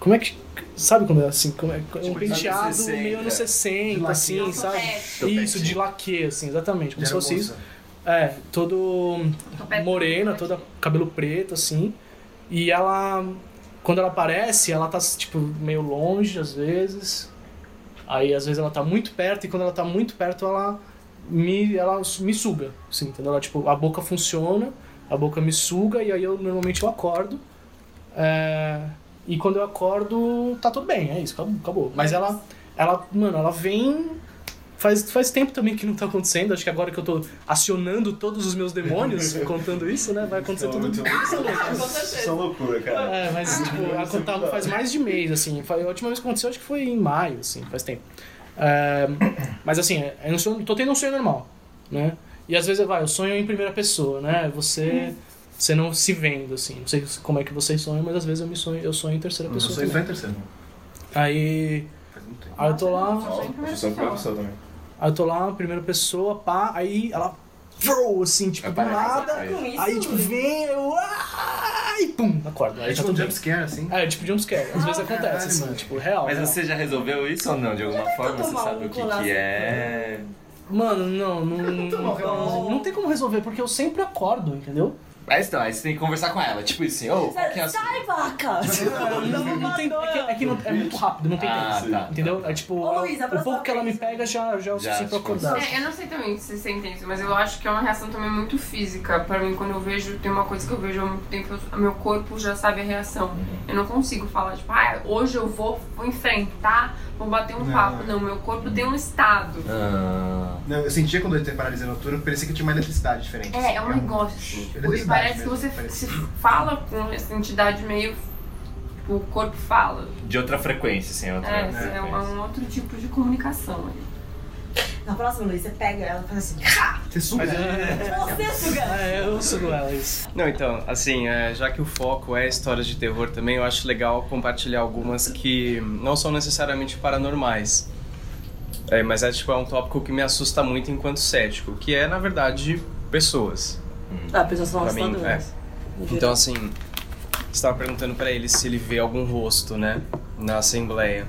Speaker 2: como é que. Sabe quando é assim? Como é, um
Speaker 5: Tipo,
Speaker 2: penteado
Speaker 5: anos 60.
Speaker 2: meio anos 60,
Speaker 7: De
Speaker 2: assim,
Speaker 7: laque.
Speaker 2: sabe?
Speaker 5: Topete.
Speaker 2: Isso, de laque, assim, exatamente. Como se fosse isso. É, todo morena, toda cabelo preto, assim. E ela, quando ela aparece, ela tá, tipo, meio longe, às vezes. Aí, às vezes, ela tá muito perto, e quando ela tá muito perto, ela me, ela me suga, assim, entendeu? Ela, tipo, a boca funciona, a boca me suga, e aí, eu, normalmente, eu acordo. É, e quando eu acordo, tá tudo bem, é isso, acabou. acabou. Mas ela, ela, mano, ela vem... Faz, faz tempo também que não tá acontecendo. Acho que agora que eu tô acionando todos os meus demônios, (laughs) contando isso, né? Vai acontecer tudo isso.
Speaker 4: Isso é loucura, cara.
Speaker 2: É, mas tipo, a contar faz mais de mês, assim. Foi- A última vez que aconteceu acho que foi em maio, assim, faz tempo. É, mas assim, eu não sou, tô tendo um sonho normal, né? E às vezes, vai, eu sonho em primeira pessoa, né? Você, você não se vendo, assim. Não sei como é que vocês sonham, mas às vezes eu, me sonho, eu sonho em terceira
Speaker 7: Eu
Speaker 2: pessoa.
Speaker 7: sou
Speaker 2: também.
Speaker 7: em terceiro.
Speaker 2: Aí,
Speaker 7: Faz muito tempo.
Speaker 2: aí eu tô lá,
Speaker 4: eu sou a primeira pessoa também.
Speaker 2: Aí eu tô lá, primeira pessoa, pá, aí ela. Vroom, assim, tipo, do nada. Aí, tipo, vem, eu. Ah, e pum, acordo. Aí
Speaker 7: É
Speaker 2: tá
Speaker 7: tipo um jumpscare, assim.
Speaker 2: É, tipo jumpscare. Às vezes acontece,
Speaker 7: caralho,
Speaker 2: assim,
Speaker 7: mano.
Speaker 2: tipo, real.
Speaker 5: Mas
Speaker 2: real.
Speaker 5: você já resolveu isso ou não? De alguma forma você sabe
Speaker 3: um
Speaker 5: o que, que é?
Speaker 2: Mano, não, não, não, (laughs)
Speaker 7: bom.
Speaker 2: não tem como resolver, porque eu sempre acordo, entendeu?
Speaker 5: Mas então, aí você tem que conversar com ela. Tipo assim, ô, qual que é.
Speaker 3: Sai, vaca! (laughs)
Speaker 2: Não, não tem, é que, é que não- é muito rápido, não tem
Speaker 5: Ah,
Speaker 2: tempo.
Speaker 5: tá.
Speaker 2: Entendeu? É tipo,
Speaker 3: Ô, Luísa,
Speaker 2: o pouco que ela me pega já, já é
Speaker 5: Já,
Speaker 2: suficiente pra
Speaker 5: tipo,
Speaker 2: acordar.
Speaker 9: É, eu não sei também se você entende isso, mas eu acho que é uma reação também muito física. Pra mim, quando eu vejo, tem uma coisa que eu vejo há muito tempo, eu- meu corpo já sabe a reação. Eu não consigo falar, tipo, ah, hoje eu vou, vou enfrentar, vou bater um
Speaker 7: Não.
Speaker 9: papo. Não, meu corpo tem um estado.
Speaker 5: Ah,
Speaker 7: Não, eu sentia quando eu tinha paralisia noturna, parecia que tinha uma eletricidade diferente.
Speaker 9: É, é um
Speaker 7: assim.
Speaker 9: negócio assim. Tipo, e parece que
Speaker 7: mesmo,
Speaker 9: você
Speaker 7: parece.
Speaker 9: se fala com essa entidade meio. O corpo fala.
Speaker 5: de outra frequência, outra
Speaker 9: É,
Speaker 5: frequência.
Speaker 9: é um, é um outro tipo de comunicação. ali.
Speaker 3: Na próxima, Luiz, você pega ela e faz assim. "Ha!
Speaker 7: Você suga.
Speaker 3: Você suga!
Speaker 2: É, eu sugo ela, isso.
Speaker 8: Não, então, assim, é, já que o foco é histórias de terror também, eu acho legal compartilhar algumas que não são necessariamente paranormais. É, mas é tipo é um tópico que me assusta muito enquanto cético, que é, na verdade, pessoas.
Speaker 3: Ah, pessoas são assustadoras.
Speaker 8: Então, assim, você estava perguntando pra ele se ele vê algum rosto, né, na assembleia.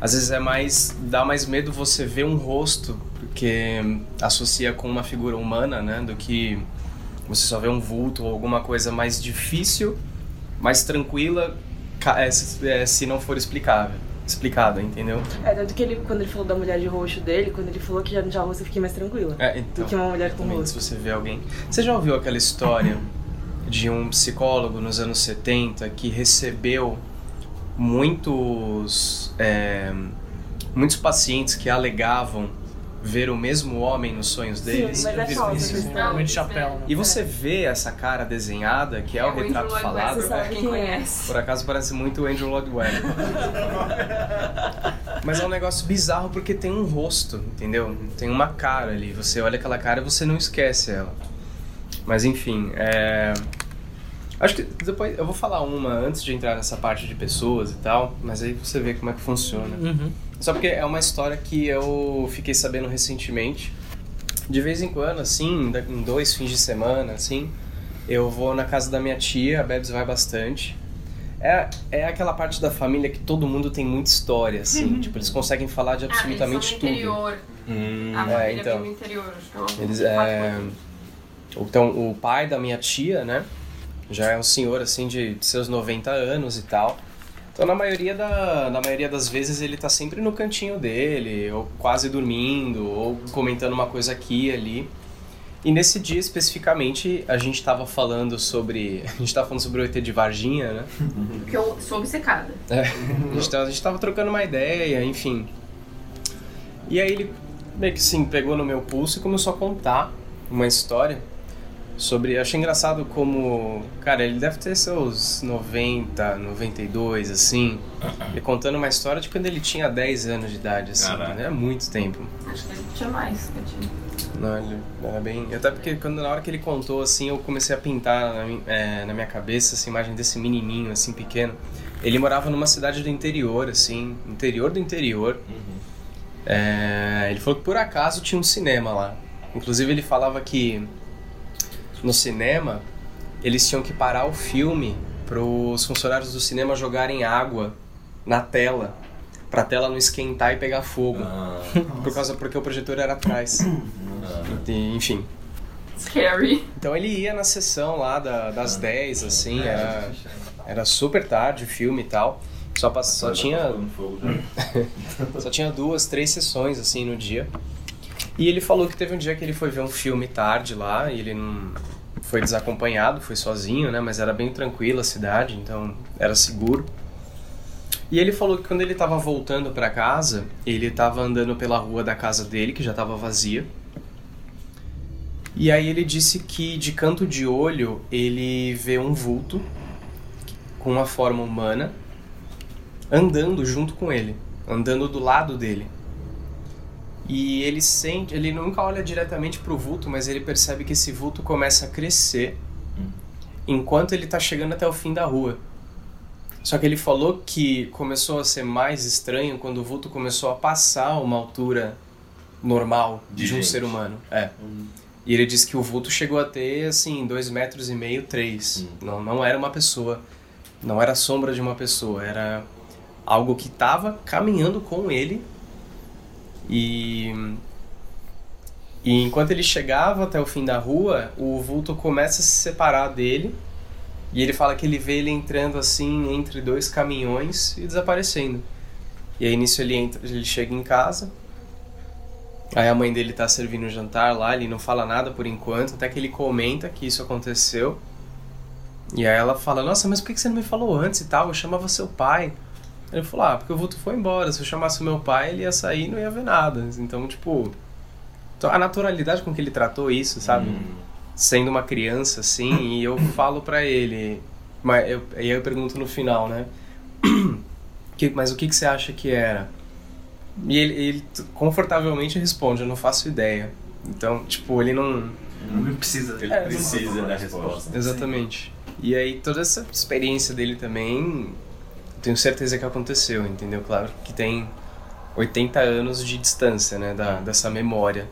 Speaker 8: Às vezes é mais dá mais medo você ver um rosto porque associa com uma figura humana, né, do que você só vê um vulto ou alguma coisa mais difícil, mais tranquila, é, se é, se não for explicável, explicada, entendeu?
Speaker 3: É, tanto que ele, quando ele falou da mulher de roxo dele, quando ele falou que já já rosto, eu fiquei mais tranquila.
Speaker 8: É, então,
Speaker 3: Do que uma mulher com rosto.
Speaker 8: se você vê alguém. Você já ouviu aquela história (laughs) de um psicólogo nos anos 70 que recebeu muitos é, muitos pacientes que alegavam ver o mesmo homem nos sonhos deles?
Speaker 3: mas é falso
Speaker 8: isso?
Speaker 2: de chapéu, né?
Speaker 8: E você vê essa cara desenhada, que é o
Speaker 9: Andrew
Speaker 8: retrato
Speaker 9: Lloyd
Speaker 8: falado,
Speaker 9: pra
Speaker 3: sabe
Speaker 9: quem
Speaker 3: é.
Speaker 9: conhece.
Speaker 8: por acaso parece muito o Andrew Lloyd Webber. (laughs) Mas é um negócio bizarro porque tem um rosto, entendeu? Tem uma cara ali. Você olha aquela cara e você não esquece ela. Mas enfim, é... Acho que depois eu vou falar uma antes de entrar nessa parte de pessoas e tal, mas aí você vê como é que funciona.
Speaker 2: Uhum.
Speaker 8: Só porque é uma história que eu fiquei sabendo recentemente. De vez em quando, assim, em dois fins de semana, assim, eu vou na casa da minha tia, a Bebs vai bastante. É, é aquela parte da família que todo mundo tem muita história, assim. Tipo, eles conseguem falar de
Speaker 9: Ah, eles
Speaker 8: absolutamente
Speaker 9: são do
Speaker 8: tudo.
Speaker 9: interior.
Speaker 5: Hum,
Speaker 9: A família
Speaker 8: então.
Speaker 9: vem do interior. Acho que é uma
Speaker 8: Eles, é... Então, o pai da minha tia, né? Já é um senhor, assim, de seus 90 anos e tal. Então, na maioria, da, na maioria das vezes, ele tá sempre no cantinho dele, ou quase dormindo, ou comentando uma coisa aqui e ali. E nesse dia, especificamente, a gente tava falando sobre... (laughs) A gente tava falando sobre o ET de Varginha, né? (laughs)
Speaker 9: Porque eu sou obcecada.
Speaker 8: É, a, gente tava, a gente tava trocando uma ideia, enfim. E aí ele meio que assim, pegou no meu pulso e começou a contar uma história sobre. Eu achei engraçado como. Cara, ele deve ter seus 90, 92, assim. E contando uma história de quando ele tinha 10 anos de idade, assim.
Speaker 5: Caraca.
Speaker 8: Né? Muito tempo.
Speaker 9: Acho que tinha mais que eu tinha.
Speaker 8: Não, ele era bem. Até porque quando na hora que ele contou, assim, eu comecei a pintar na, é, na minha cabeça essa imagem desse menininho, assim, pequeno. Ele morava numa cidade do interior, assim, interior do interior. É, ele falou que por acaso tinha um cinema lá. Inclusive ele falava que no cinema eles tinham que parar o filme pros funcionários do cinema jogarem água na tela, pra tela não esquentar e pegar fogo.
Speaker 5: Ah, (laughs)
Speaker 8: Por causa porque o projetor era atrás. E, enfim.
Speaker 9: Scary.
Speaker 8: Então ele ia na sessão lá da- das 10, assim, era, era super tarde o filme e tal. Só, pass- só tinha
Speaker 5: no fogo já. (laughs)
Speaker 8: só tinha duas, três sessões assim no dia. E ele falou que teve um dia que ele foi ver um filme tarde lá, e ele não foi desacompanhado, foi sozinho, né, mas era bem tranquila a cidade, então era seguro. E ele falou que quando ele tava voltando pra casa, ele tava andando pela rua da casa dele, que já tava vazia. E aí ele disse que de canto de olho ele vê um vulto com uma forma humana andando junto com ele, andando do lado dele. E ele sente, ele nunca olha diretamente pro vulto, mas ele percebe que esse vulto começa a crescer enquanto ele tá chegando até o fim da rua. Só que ele falou que começou a ser mais estranho quando o vulto começou a passar uma altura normal de,
Speaker 5: De
Speaker 8: um ser humano. É. E ele disse que o vulto chegou a ter, assim, dois metros e meio, três. Não, não era uma pessoa. Não era a sombra de uma pessoa. Era algo que estava caminhando com ele. E... E enquanto ele chegava até o fim da rua, o vulto começa a se separar dele. E ele fala que ele vê ele entrando assim entre dois caminhões e desaparecendo. E aí nisso ele entra, ele chega em casa. Aí a mãe dele tá servindo o jantar lá, ele não fala nada por enquanto, até que ele comenta que isso aconteceu. E aí ela fala, nossa, mas por que você não me falou antes e tal? Eu chamava seu pai. Ele falou, ah, porque o vulto foi embora. Se eu chamasse o meu pai, ele ia sair e não ia ver nada. Então, tipo, a naturalidade com que ele tratou isso, sabe? Sendo uma criança, assim, e eu (coughs) falo pra ele, mas eu, aí eu pergunto no final, né? (coughs) Que- mas o que, que você acha que era? E ele, ele confortavelmente responde, eu não faço ideia. Então, tipo, ele não.
Speaker 7: Não precisa.
Speaker 5: Ele
Speaker 8: É,
Speaker 5: precisa da resposta.
Speaker 8: Exatamente. E aí toda essa experiência dele também, tenho certeza que aconteceu, entendeu? Claro que tem 80 anos de distância, né, da, dessa memória.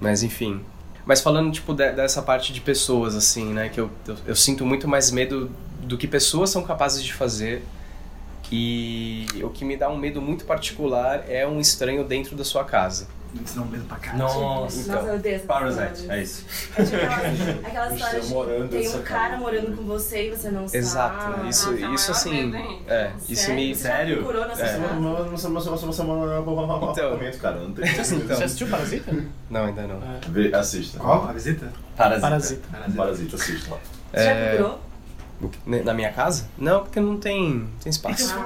Speaker 8: Mas enfim. Mas falando, tipo, de- dessa parte de pessoas, assim, né, que eu, eu, eu sinto muito mais medo do que pessoas são capazes de fazer. E o que me dá um medo muito particular é um estranho dentro da sua casa.
Speaker 7: Isso dá um medo pra caralho.
Speaker 5: Nossa,
Speaker 8: Então,
Speaker 3: Nossa, eu odeio essas
Speaker 5: Parasite, é isso.
Speaker 3: É tipo aquela, aquela história de
Speaker 5: morando
Speaker 3: tem um cara morando com você e você não
Speaker 8: Exato.
Speaker 3: sabe.
Speaker 8: Isso,
Speaker 9: Nossa, é o
Speaker 8: isso assim. É, isso
Speaker 3: Sério?
Speaker 8: me.
Speaker 5: Sério?
Speaker 3: procurou nessa
Speaker 8: É.
Speaker 3: cidade?
Speaker 4: Você no
Speaker 8: Então.
Speaker 4: apartamento, cara. Não tem
Speaker 8: Então.
Speaker 2: Você assistiu Parasita?
Speaker 8: Não, ainda não.
Speaker 4: Assista.
Speaker 7: Qual?
Speaker 5: Parasita.
Speaker 2: Parasita.
Speaker 4: Parasita, assista lá.
Speaker 3: Você já
Speaker 8: É,
Speaker 3: procurou?
Speaker 8: Na minha casa? Não, porque não tem, tem espaço. (laughs)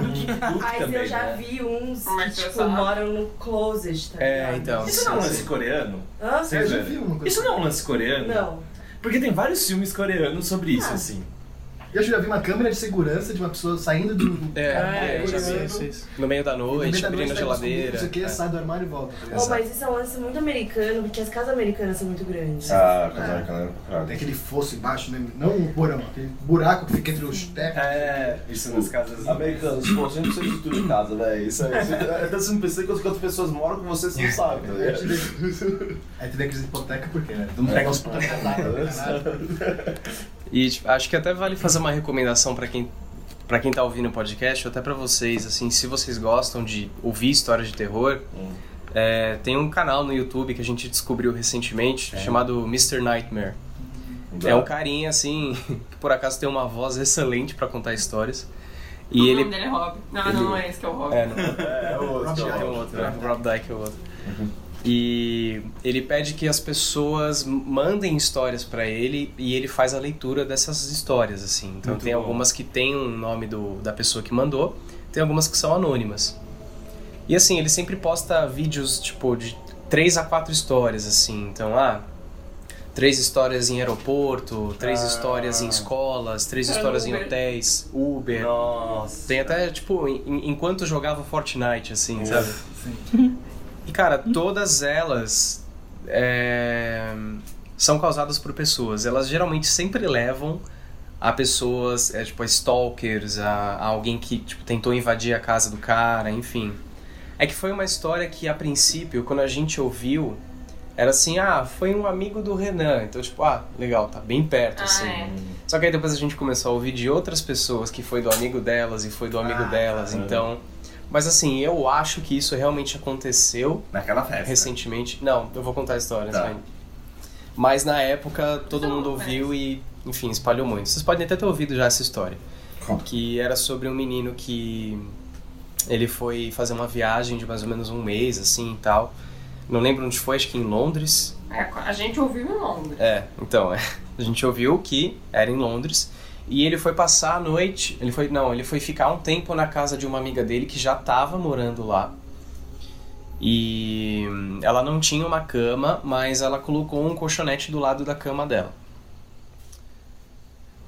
Speaker 3: Mas
Speaker 5: também,
Speaker 3: eu já
Speaker 5: né?
Speaker 3: vi uns
Speaker 9: é
Speaker 3: que,
Speaker 9: você
Speaker 3: tipo,
Speaker 9: sabe?
Speaker 3: moram no closet, tá
Speaker 8: É, então.
Speaker 5: Isso não é um lance coreano?
Speaker 3: Hã?
Speaker 7: Eu já
Speaker 5: velho.
Speaker 7: vi uma coisa.
Speaker 5: Isso não é um lance coreano?
Speaker 3: Não.
Speaker 5: Porque tem vários filmes coreanos sobre isso,
Speaker 3: Ah.
Speaker 5: assim.
Speaker 7: Eu já vi uma câmera de segurança de uma pessoa saindo do.
Speaker 8: É,
Speaker 7: Cara,
Speaker 8: é, eu já vi
Speaker 2: isso, isso.
Speaker 8: No meio da noite, abrindo a geladeira.
Speaker 7: Não sei o que,
Speaker 8: É.
Speaker 7: sai do armário e volta. tá?
Speaker 3: Oh, mas isso é um lance muito americano, porque as casas americanas são muito grandes.
Speaker 4: Ah, casaca, né? Claro.
Speaker 7: Tem aquele fosso embaixo, né? Não um porão, aquele buraco que fica entre os tetos.
Speaker 5: É, isso nas casas.
Speaker 4: Americanos, pô, sempre precisa de tudo em casa, velho. Isso aí. Até você não pensa que outras pessoas moram com você, você não sabe, tá ligado?
Speaker 7: Aí tu vê aqueles hipotecas por quê, né? Tu não pega os casados.
Speaker 8: E tipo, acho que até vale fazer uma recomendação pra quem para quem tá ouvindo o podcast, ou até pra vocês, assim, se vocês gostam de ouvir histórias de terror, é, tem um canal no YouTube que a gente descobriu recentemente chamado Mr. Nightmare. É um carinha assim (laughs) que por acaso tem uma voz excelente pra contar histórias. E
Speaker 9: o
Speaker 8: ele
Speaker 9: nome dele é Rob. Não,
Speaker 8: ele-
Speaker 9: não, não é esse que é o Rob.
Speaker 8: É, não.
Speaker 4: É, o outro.
Speaker 8: Tem um outro, né? Rob Dyke é o outro. E ele pede que as pessoas mandem histórias pra ele e ele faz a leitura dessas histórias, assim. Então
Speaker 5: Muito
Speaker 8: tem
Speaker 5: bom.
Speaker 8: algumas que tem o nome do, da pessoa que mandou, tem algumas que são anônimas. E assim, ele sempre posta vídeos, tipo, de três a quatro histórias, assim. Então, ah, três histórias em aeroporto, três
Speaker 5: Ah.
Speaker 8: histórias em escolas, três
Speaker 9: Era
Speaker 8: histórias em
Speaker 9: Uber.
Speaker 8: hotéis, Uber.
Speaker 5: Nossa.
Speaker 8: Tem até, tipo, em- enquanto jogava Fortnite, assim, sabe?
Speaker 7: Sim. (laughs)
Speaker 8: E, cara, todas elas é, são causadas por pessoas. Elas geralmente sempre levam a pessoas, é, tipo, a stalkers, a, a alguém que, tipo, tentou invadir a casa do cara, enfim. É que foi uma história que, a princípio, quando a gente ouviu, era assim, ah, foi um amigo do Renan. Então, tipo, ah, legal, tá bem perto,
Speaker 9: Ah,
Speaker 8: assim.
Speaker 9: é.
Speaker 8: Só que aí depois a gente começou a ouvir de outras pessoas que foi do amigo delas e foi do amigo delas, então... Mas assim, eu acho que isso realmente aconteceu
Speaker 5: Naquela festa.
Speaker 8: recentemente. Não, eu vou contar a história,
Speaker 5: Tá.
Speaker 8: Mas na época todo mundo ouviu e, enfim, espalhou muito. Vocês podem até ter ouvido já essa história.
Speaker 5: Conta.
Speaker 8: Que era sobre um menino que ele foi fazer uma viagem de mais ou menos um mês, assim e tal. Não lembro onde foi, acho que em Londres.
Speaker 9: É, a gente ouviu em Londres.
Speaker 8: É, então, é. A gente ouviu que era em Londres. E ele foi passar a noite. Ele foi. Não, ele foi ficar um tempo na casa de uma amiga dele que já estava morando lá. E hum, ela não tinha uma cama, mas ela colocou um colchonete do lado da cama dela.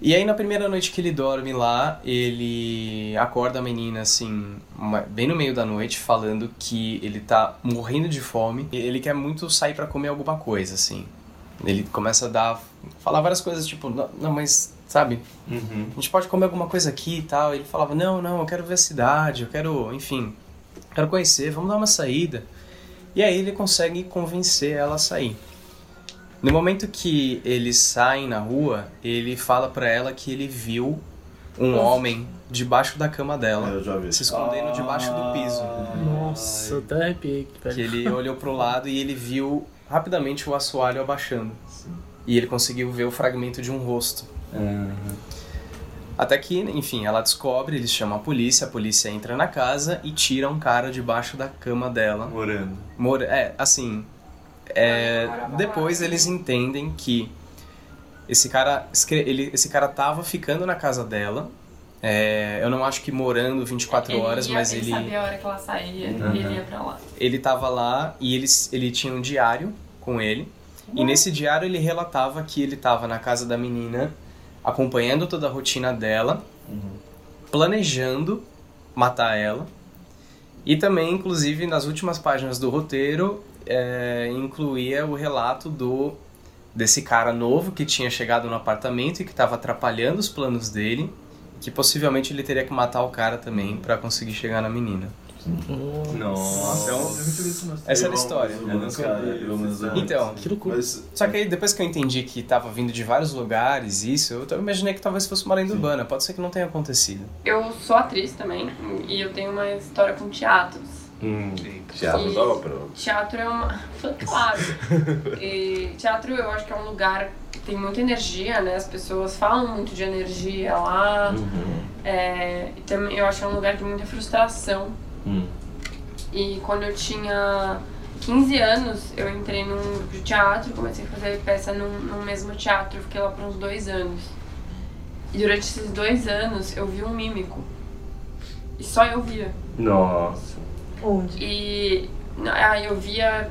Speaker 8: E aí na primeira noite que ele dorme lá, ele acorda a menina assim, bem no meio da noite, falando que ele tá morrendo de fome. Ele quer muito sair pra comer alguma coisa, assim. Ele começa a dar. falar várias coisas, tipo, não, não, mas, sabe,
Speaker 5: Uhum.
Speaker 8: a gente pode comer alguma coisa aqui e tal. Ele falava, não, não, eu quero ver a cidade, eu quero, enfim, quero conhecer, vamos dar uma saída. E aí ele consegue convencer ela a sair. No momento que eles saem na rua, ele fala pra ela que ele viu um homem debaixo da cama dela,
Speaker 4: Eu já vi.
Speaker 8: se escondendo debaixo do piso.
Speaker 2: Nossa, até arrepiei.
Speaker 8: Que ele olhou pro lado e ele viu rapidamente o assoalho abaixando. E ele conseguiu ver o fragmento de um rosto. Até que, enfim, ela descobre, eles chamam a polícia, a polícia entra na casa e tira um cara debaixo da cama dela.
Speaker 5: Morando.
Speaker 8: Mor é, assim, é, depois eles entendem que esse cara, ele, esse cara tava ficando na casa dela. É, eu não acho que morando 24
Speaker 9: Ele
Speaker 8: horas,
Speaker 9: ia-
Speaker 8: mas
Speaker 9: ele
Speaker 8: ele
Speaker 9: sabia a hora que ela saía
Speaker 5: Uhum.
Speaker 9: e ele ia pra lá.
Speaker 8: ele tava lá e ele, ele tinha um diário com ele. E nesse diário ele relatava que ele tava na casa da menina, acompanhando toda a rotina dela, planejando matar ela. E também, inclusive, nas últimas páginas do roteiro, é, incluía o relato do desse cara novo que tinha chegado no apartamento e que estava atrapalhando os planos dele, que possivelmente ele teria que matar o cara também para conseguir chegar na menina.
Speaker 5: Nossa.
Speaker 8: Essa era a história.
Speaker 5: Eu nunca vi, eu nunca-
Speaker 8: Então,
Speaker 2: Que loucura.
Speaker 4: Mas
Speaker 8: só que aí depois que eu entendi que tava vindo de vários lugares isso, eu imaginei que talvez fosse uma lenda urbana. Pode ser que não tenha acontecido.
Speaker 9: Eu sou atriz também e eu tenho uma história com teatros.
Speaker 5: Hum, teatro da ópera.
Speaker 9: Teatro é uma. (laughs) Claro. E teatro eu acho que é um lugar que tem muita energia, né? As pessoas falam muito de energia lá.
Speaker 5: Uhum.
Speaker 9: É, e também eu acho que é um lugar que tem muita frustração.
Speaker 5: Hum.
Speaker 9: E quando eu tinha 15 anos, eu entrei num grupo de teatro, comecei a fazer peça num, num mesmo teatro, fiquei lá por uns dois anos. E durante esses dois anos eu vi um mímico. E só eu via.
Speaker 5: Nossa.
Speaker 3: Onde?
Speaker 9: E ah, eu via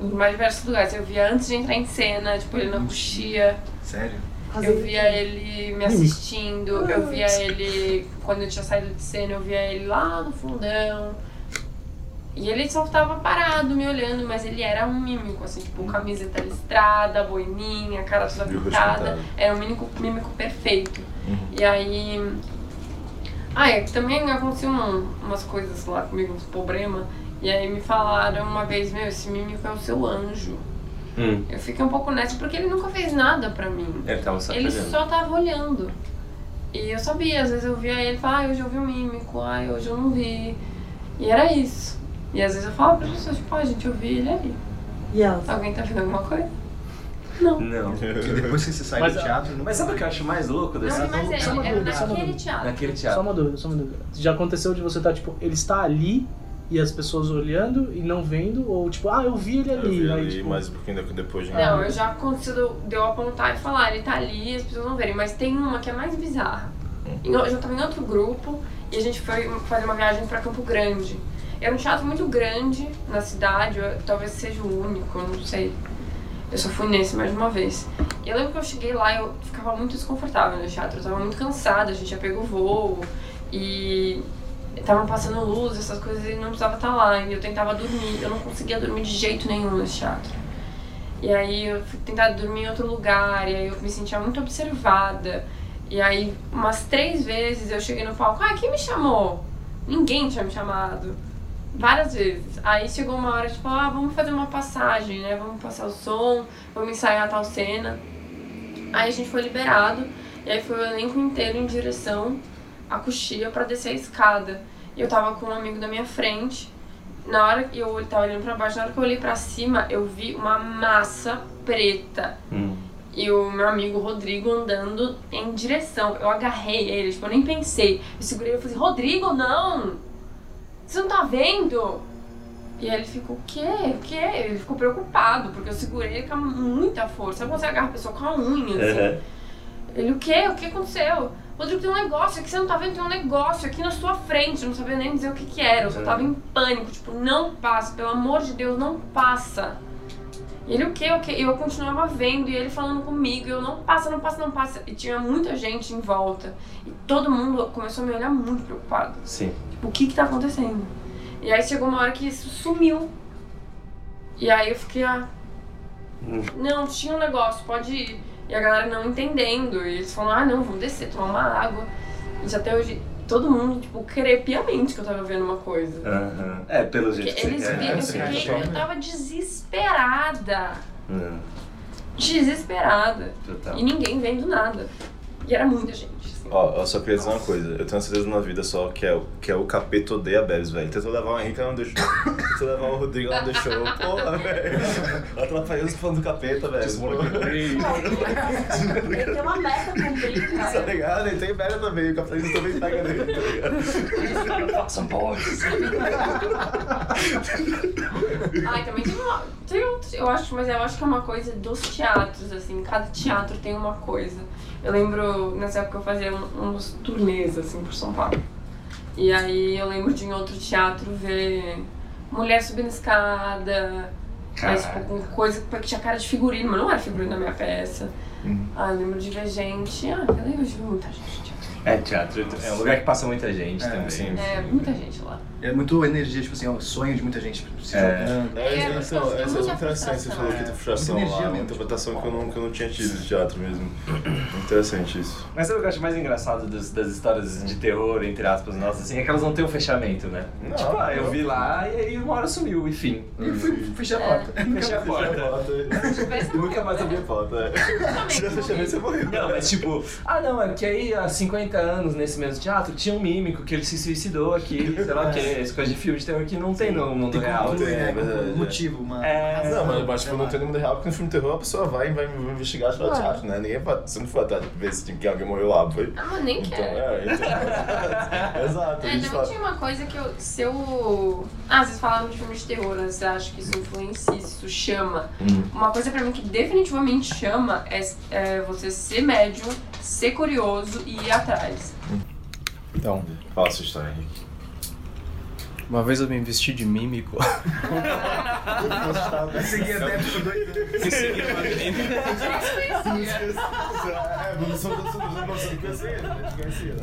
Speaker 9: em mais diversos lugares. Eu via antes de entrar em cena, tipo, ele na coxia.
Speaker 7: Sério?
Speaker 9: Eu via ele me assistindo, eu via ele quando eu tinha saído de cena, eu via ele lá no fundão. E ele só tava parado me olhando, mas ele era um mímico, assim, tipo, camiseta listrada, boininha, cara toda pintada. Era um mímico, mímico perfeito. E aí. Ah, é, que também aconteciam um- umas coisas lá comigo, uns problemas. E aí me falaram uma vez, meu, esse mímico é o seu anjo.
Speaker 5: Hum.
Speaker 9: Eu fiquei um pouco nessa porque ele nunca fez nada pra mim.
Speaker 5: Ele tava só
Speaker 9: Ele
Speaker 5: olhando.
Speaker 9: só tava olhando. E eu sabia, às vezes eu via ele e falava, ah, hoje eu vi o mímico, ah, hoje eu não vi. E era isso. E às vezes eu falava para pessoas, tipo, ah, gente, eu vi ele ali.
Speaker 3: E elas?
Speaker 9: Alguém tá vendo alguma coisa? Não.
Speaker 5: Não.
Speaker 7: Que depois que você sai
Speaker 2: Mas,
Speaker 7: do teatro, não
Speaker 5: Mas sabe o que eu acho mais louco dessa
Speaker 9: Não, mas
Speaker 2: só uma
Speaker 9: é,
Speaker 2: dúvida, só uma
Speaker 9: naquele teatro.
Speaker 5: Naquele
Speaker 2: Só
Speaker 5: teatro.
Speaker 2: uma dúvida, só uma dúvida. Já aconteceu de você estar, tipo, ele está ali e as pessoas olhando e não vendo? Ou, tipo, ah, eu vi ele
Speaker 4: eu
Speaker 2: ali.
Speaker 4: vi
Speaker 2: aí,
Speaker 4: ali,
Speaker 2: tipo,
Speaker 4: mas um pouquinho depois de
Speaker 9: Não, eu já aconteceu de eu apontar e falar, ele tá ali e as pessoas não verem. Mas tem uma que é mais bizarra. Em- Eu já tava em outro grupo e a gente foi fazer uma viagem pra Campo Grande. Era um teatro muito grande na cidade, eu- talvez seja o único, eu não sei. Eu só fui nesse mais de uma vez. E eu lembro que eu cheguei lá e eu ficava muito desconfortável no teatro. Eu tava muito cansada, a gente já pegou voo e estavam passando luz, essas coisas, e não precisava estar lá. E eu tentava dormir, eu não conseguia dormir de jeito nenhum nesse teatro. E aí eu fui tentar dormir em outro lugar, e aí eu me sentia muito observada. E aí, umas três vezes eu cheguei no palco, ah, quem me chamou? Ninguém tinha me chamado. Várias vezes. Aí chegou uma hora, tipo, ah, vamos fazer uma passagem, né? Vamos passar o som, vamos ensaiar tal cena. Aí a gente foi liberado, e aí foi o elenco inteiro em direção à coxia pra descer a escada. E eu tava com um amigo da minha frente. Na hora que eu tava olhando pra baixo, na hora que eu olhei pra cima, eu vi uma massa preta.
Speaker 5: Hum.
Speaker 9: E o meu amigo Rodrigo andando em direção. Eu agarrei ele, tipo, eu nem pensei. Eu segurei e falei, Rodrigo, não! Você não tá vendo? E aí ele ficou, o quê? O quê? Ele ficou preocupado, porque eu segurei ele com muita força. Sabe quando você agarra a pessoa com a unha, assim?
Speaker 5: Uhum.
Speaker 9: Ele, o quê? O que aconteceu? Rodrigo, tem um negócio aqui, você não tá vendo? Tem um negócio aqui na sua frente. Eu não sabia nem dizer o que que era. Eu só tava em pânico. Tipo, não passa. Pelo amor de Deus, não passa. E ele, o quê? O quê? E eu continuava vendo. E ele falando comigo. E eu, não passa, não passa, não passa. E tinha muita gente em volta. E todo mundo começou a me olhar muito preocupado.
Speaker 5: Sim.
Speaker 9: Tipo, o que que tá acontecendo? E aí chegou uma hora que isso sumiu. E aí eu fiquei, ah... Não, tinha um negócio, pode ir. E a galera não entendendo. E eles falaram, ah, não, vamos descer, tomar uma água. E até hoje, todo mundo, tipo, querer piamente que eu tava vendo uma coisa.
Speaker 5: Aham. É, pelo jeito
Speaker 9: Porque
Speaker 5: que
Speaker 9: eles
Speaker 5: você
Speaker 9: viram, eu,
Speaker 5: quer.
Speaker 9: fiquei, eu tava desesperada.
Speaker 5: Hum,
Speaker 9: Desesperada.
Speaker 5: Total.
Speaker 9: E ninguém vendo nada. E era muita gente.
Speaker 4: Ó, eu só queria dizer uma coisa. Eu tenho uma certeza na vida só que é, o- que é o capeta odeia Bebs, velho. Tentou levar o Henrique, ela não deixou. Tentou levar o Rodrigo, ela não deixou. Porra, velho. Atrapalhou falando do capeta, velho.
Speaker 3: Ele tem uma meta cumprida,
Speaker 4: Tá
Speaker 3: cara.
Speaker 4: ligado? Ele tem velha também. O capitalismo também pega nele, tá ligado?
Speaker 5: Façam boys.
Speaker 9: Ai, também tem uma. Tem outros, eu acho, mas eu acho que é uma coisa dos teatros, assim, cada teatro tem uma coisa. Eu lembro, nessa época eu fazia uns turnês, assim, por São Paulo. E aí eu lembro de em outro teatro ver mulher subindo escada, mas tipo, com coisa que tinha cara de figurino, mas não era figurino na minha peça. Ah, eu lembro de ver gente. Ah, eu lembro de ver muita gente. no teatro.
Speaker 5: É, teatro é um lugar que passa muita gente
Speaker 7: É,
Speaker 5: também.
Speaker 7: sim.
Speaker 9: É, muita gente lá.
Speaker 7: É muito energia, tipo assim, é um sonho de muita gente se
Speaker 5: É.
Speaker 7: jogando.
Speaker 4: É,
Speaker 9: É,
Speaker 4: então, essa, essa é muito interessante, você falou que tem frustração
Speaker 7: Muita
Speaker 4: lá,
Speaker 7: energia
Speaker 4: uma
Speaker 7: mesmo,
Speaker 4: interpretação que eu, não, que eu não tinha tido de teatro mesmo. Interessante isso.
Speaker 5: Mas sabe o que eu acho mais engraçado das, das histórias de terror, entre aspas, nossas, assim, é que elas não têm um fechamento, né?
Speaker 4: Não,
Speaker 5: tipo, ah, eu
Speaker 4: não.
Speaker 5: vi lá e aí uma hora sumiu, enfim.
Speaker 7: E fui, fechei a porta.
Speaker 5: Fechei a porta.
Speaker 4: Nunca mais abri a porta. é. Se tivesse fechamento, você morreu.
Speaker 5: Não, mas tipo, ah não, é porque aí há 50 anos nesse mesmo teatro tinha um mímico que ele se suicidou aqui, sei lá o que, essa coisa de filme de terror que não tem no mundo
Speaker 7: Tem
Speaker 5: real.
Speaker 4: é
Speaker 7: né?
Speaker 4: verdade,
Speaker 7: Um motivo, uma.
Speaker 5: É.
Speaker 4: Não, mas, mas tipo, não tem no mundo real, porque no filme de terror a pessoa vai e vai investigar o teatro, né? Ninguém vai, você não foi atrás de ver se tinha- que alguém morreu lá, foi?
Speaker 9: Ah, mas nem
Speaker 4: Então,
Speaker 9: quero.
Speaker 4: é, então. (laughs) Exato,
Speaker 9: É, também
Speaker 4: fala.
Speaker 9: tinha uma coisa que eu. Se eu. Ah, vocês falaram de filme de terror, né? Você acha que isso influencia, isso chama?
Speaker 5: Hum.
Speaker 9: Uma coisa pra mim que definitivamente chama é, é você ser médium, ser curioso e ir atrás.
Speaker 8: Então,
Speaker 4: Fala a sua história, Henrique.
Speaker 8: Uma vez eu me vesti de mímico. (laughs)
Speaker 7: Eu segui até por dois anos.
Speaker 8: Eu segui uma menina.
Speaker 4: É, não sou não conhecia, não conhecia.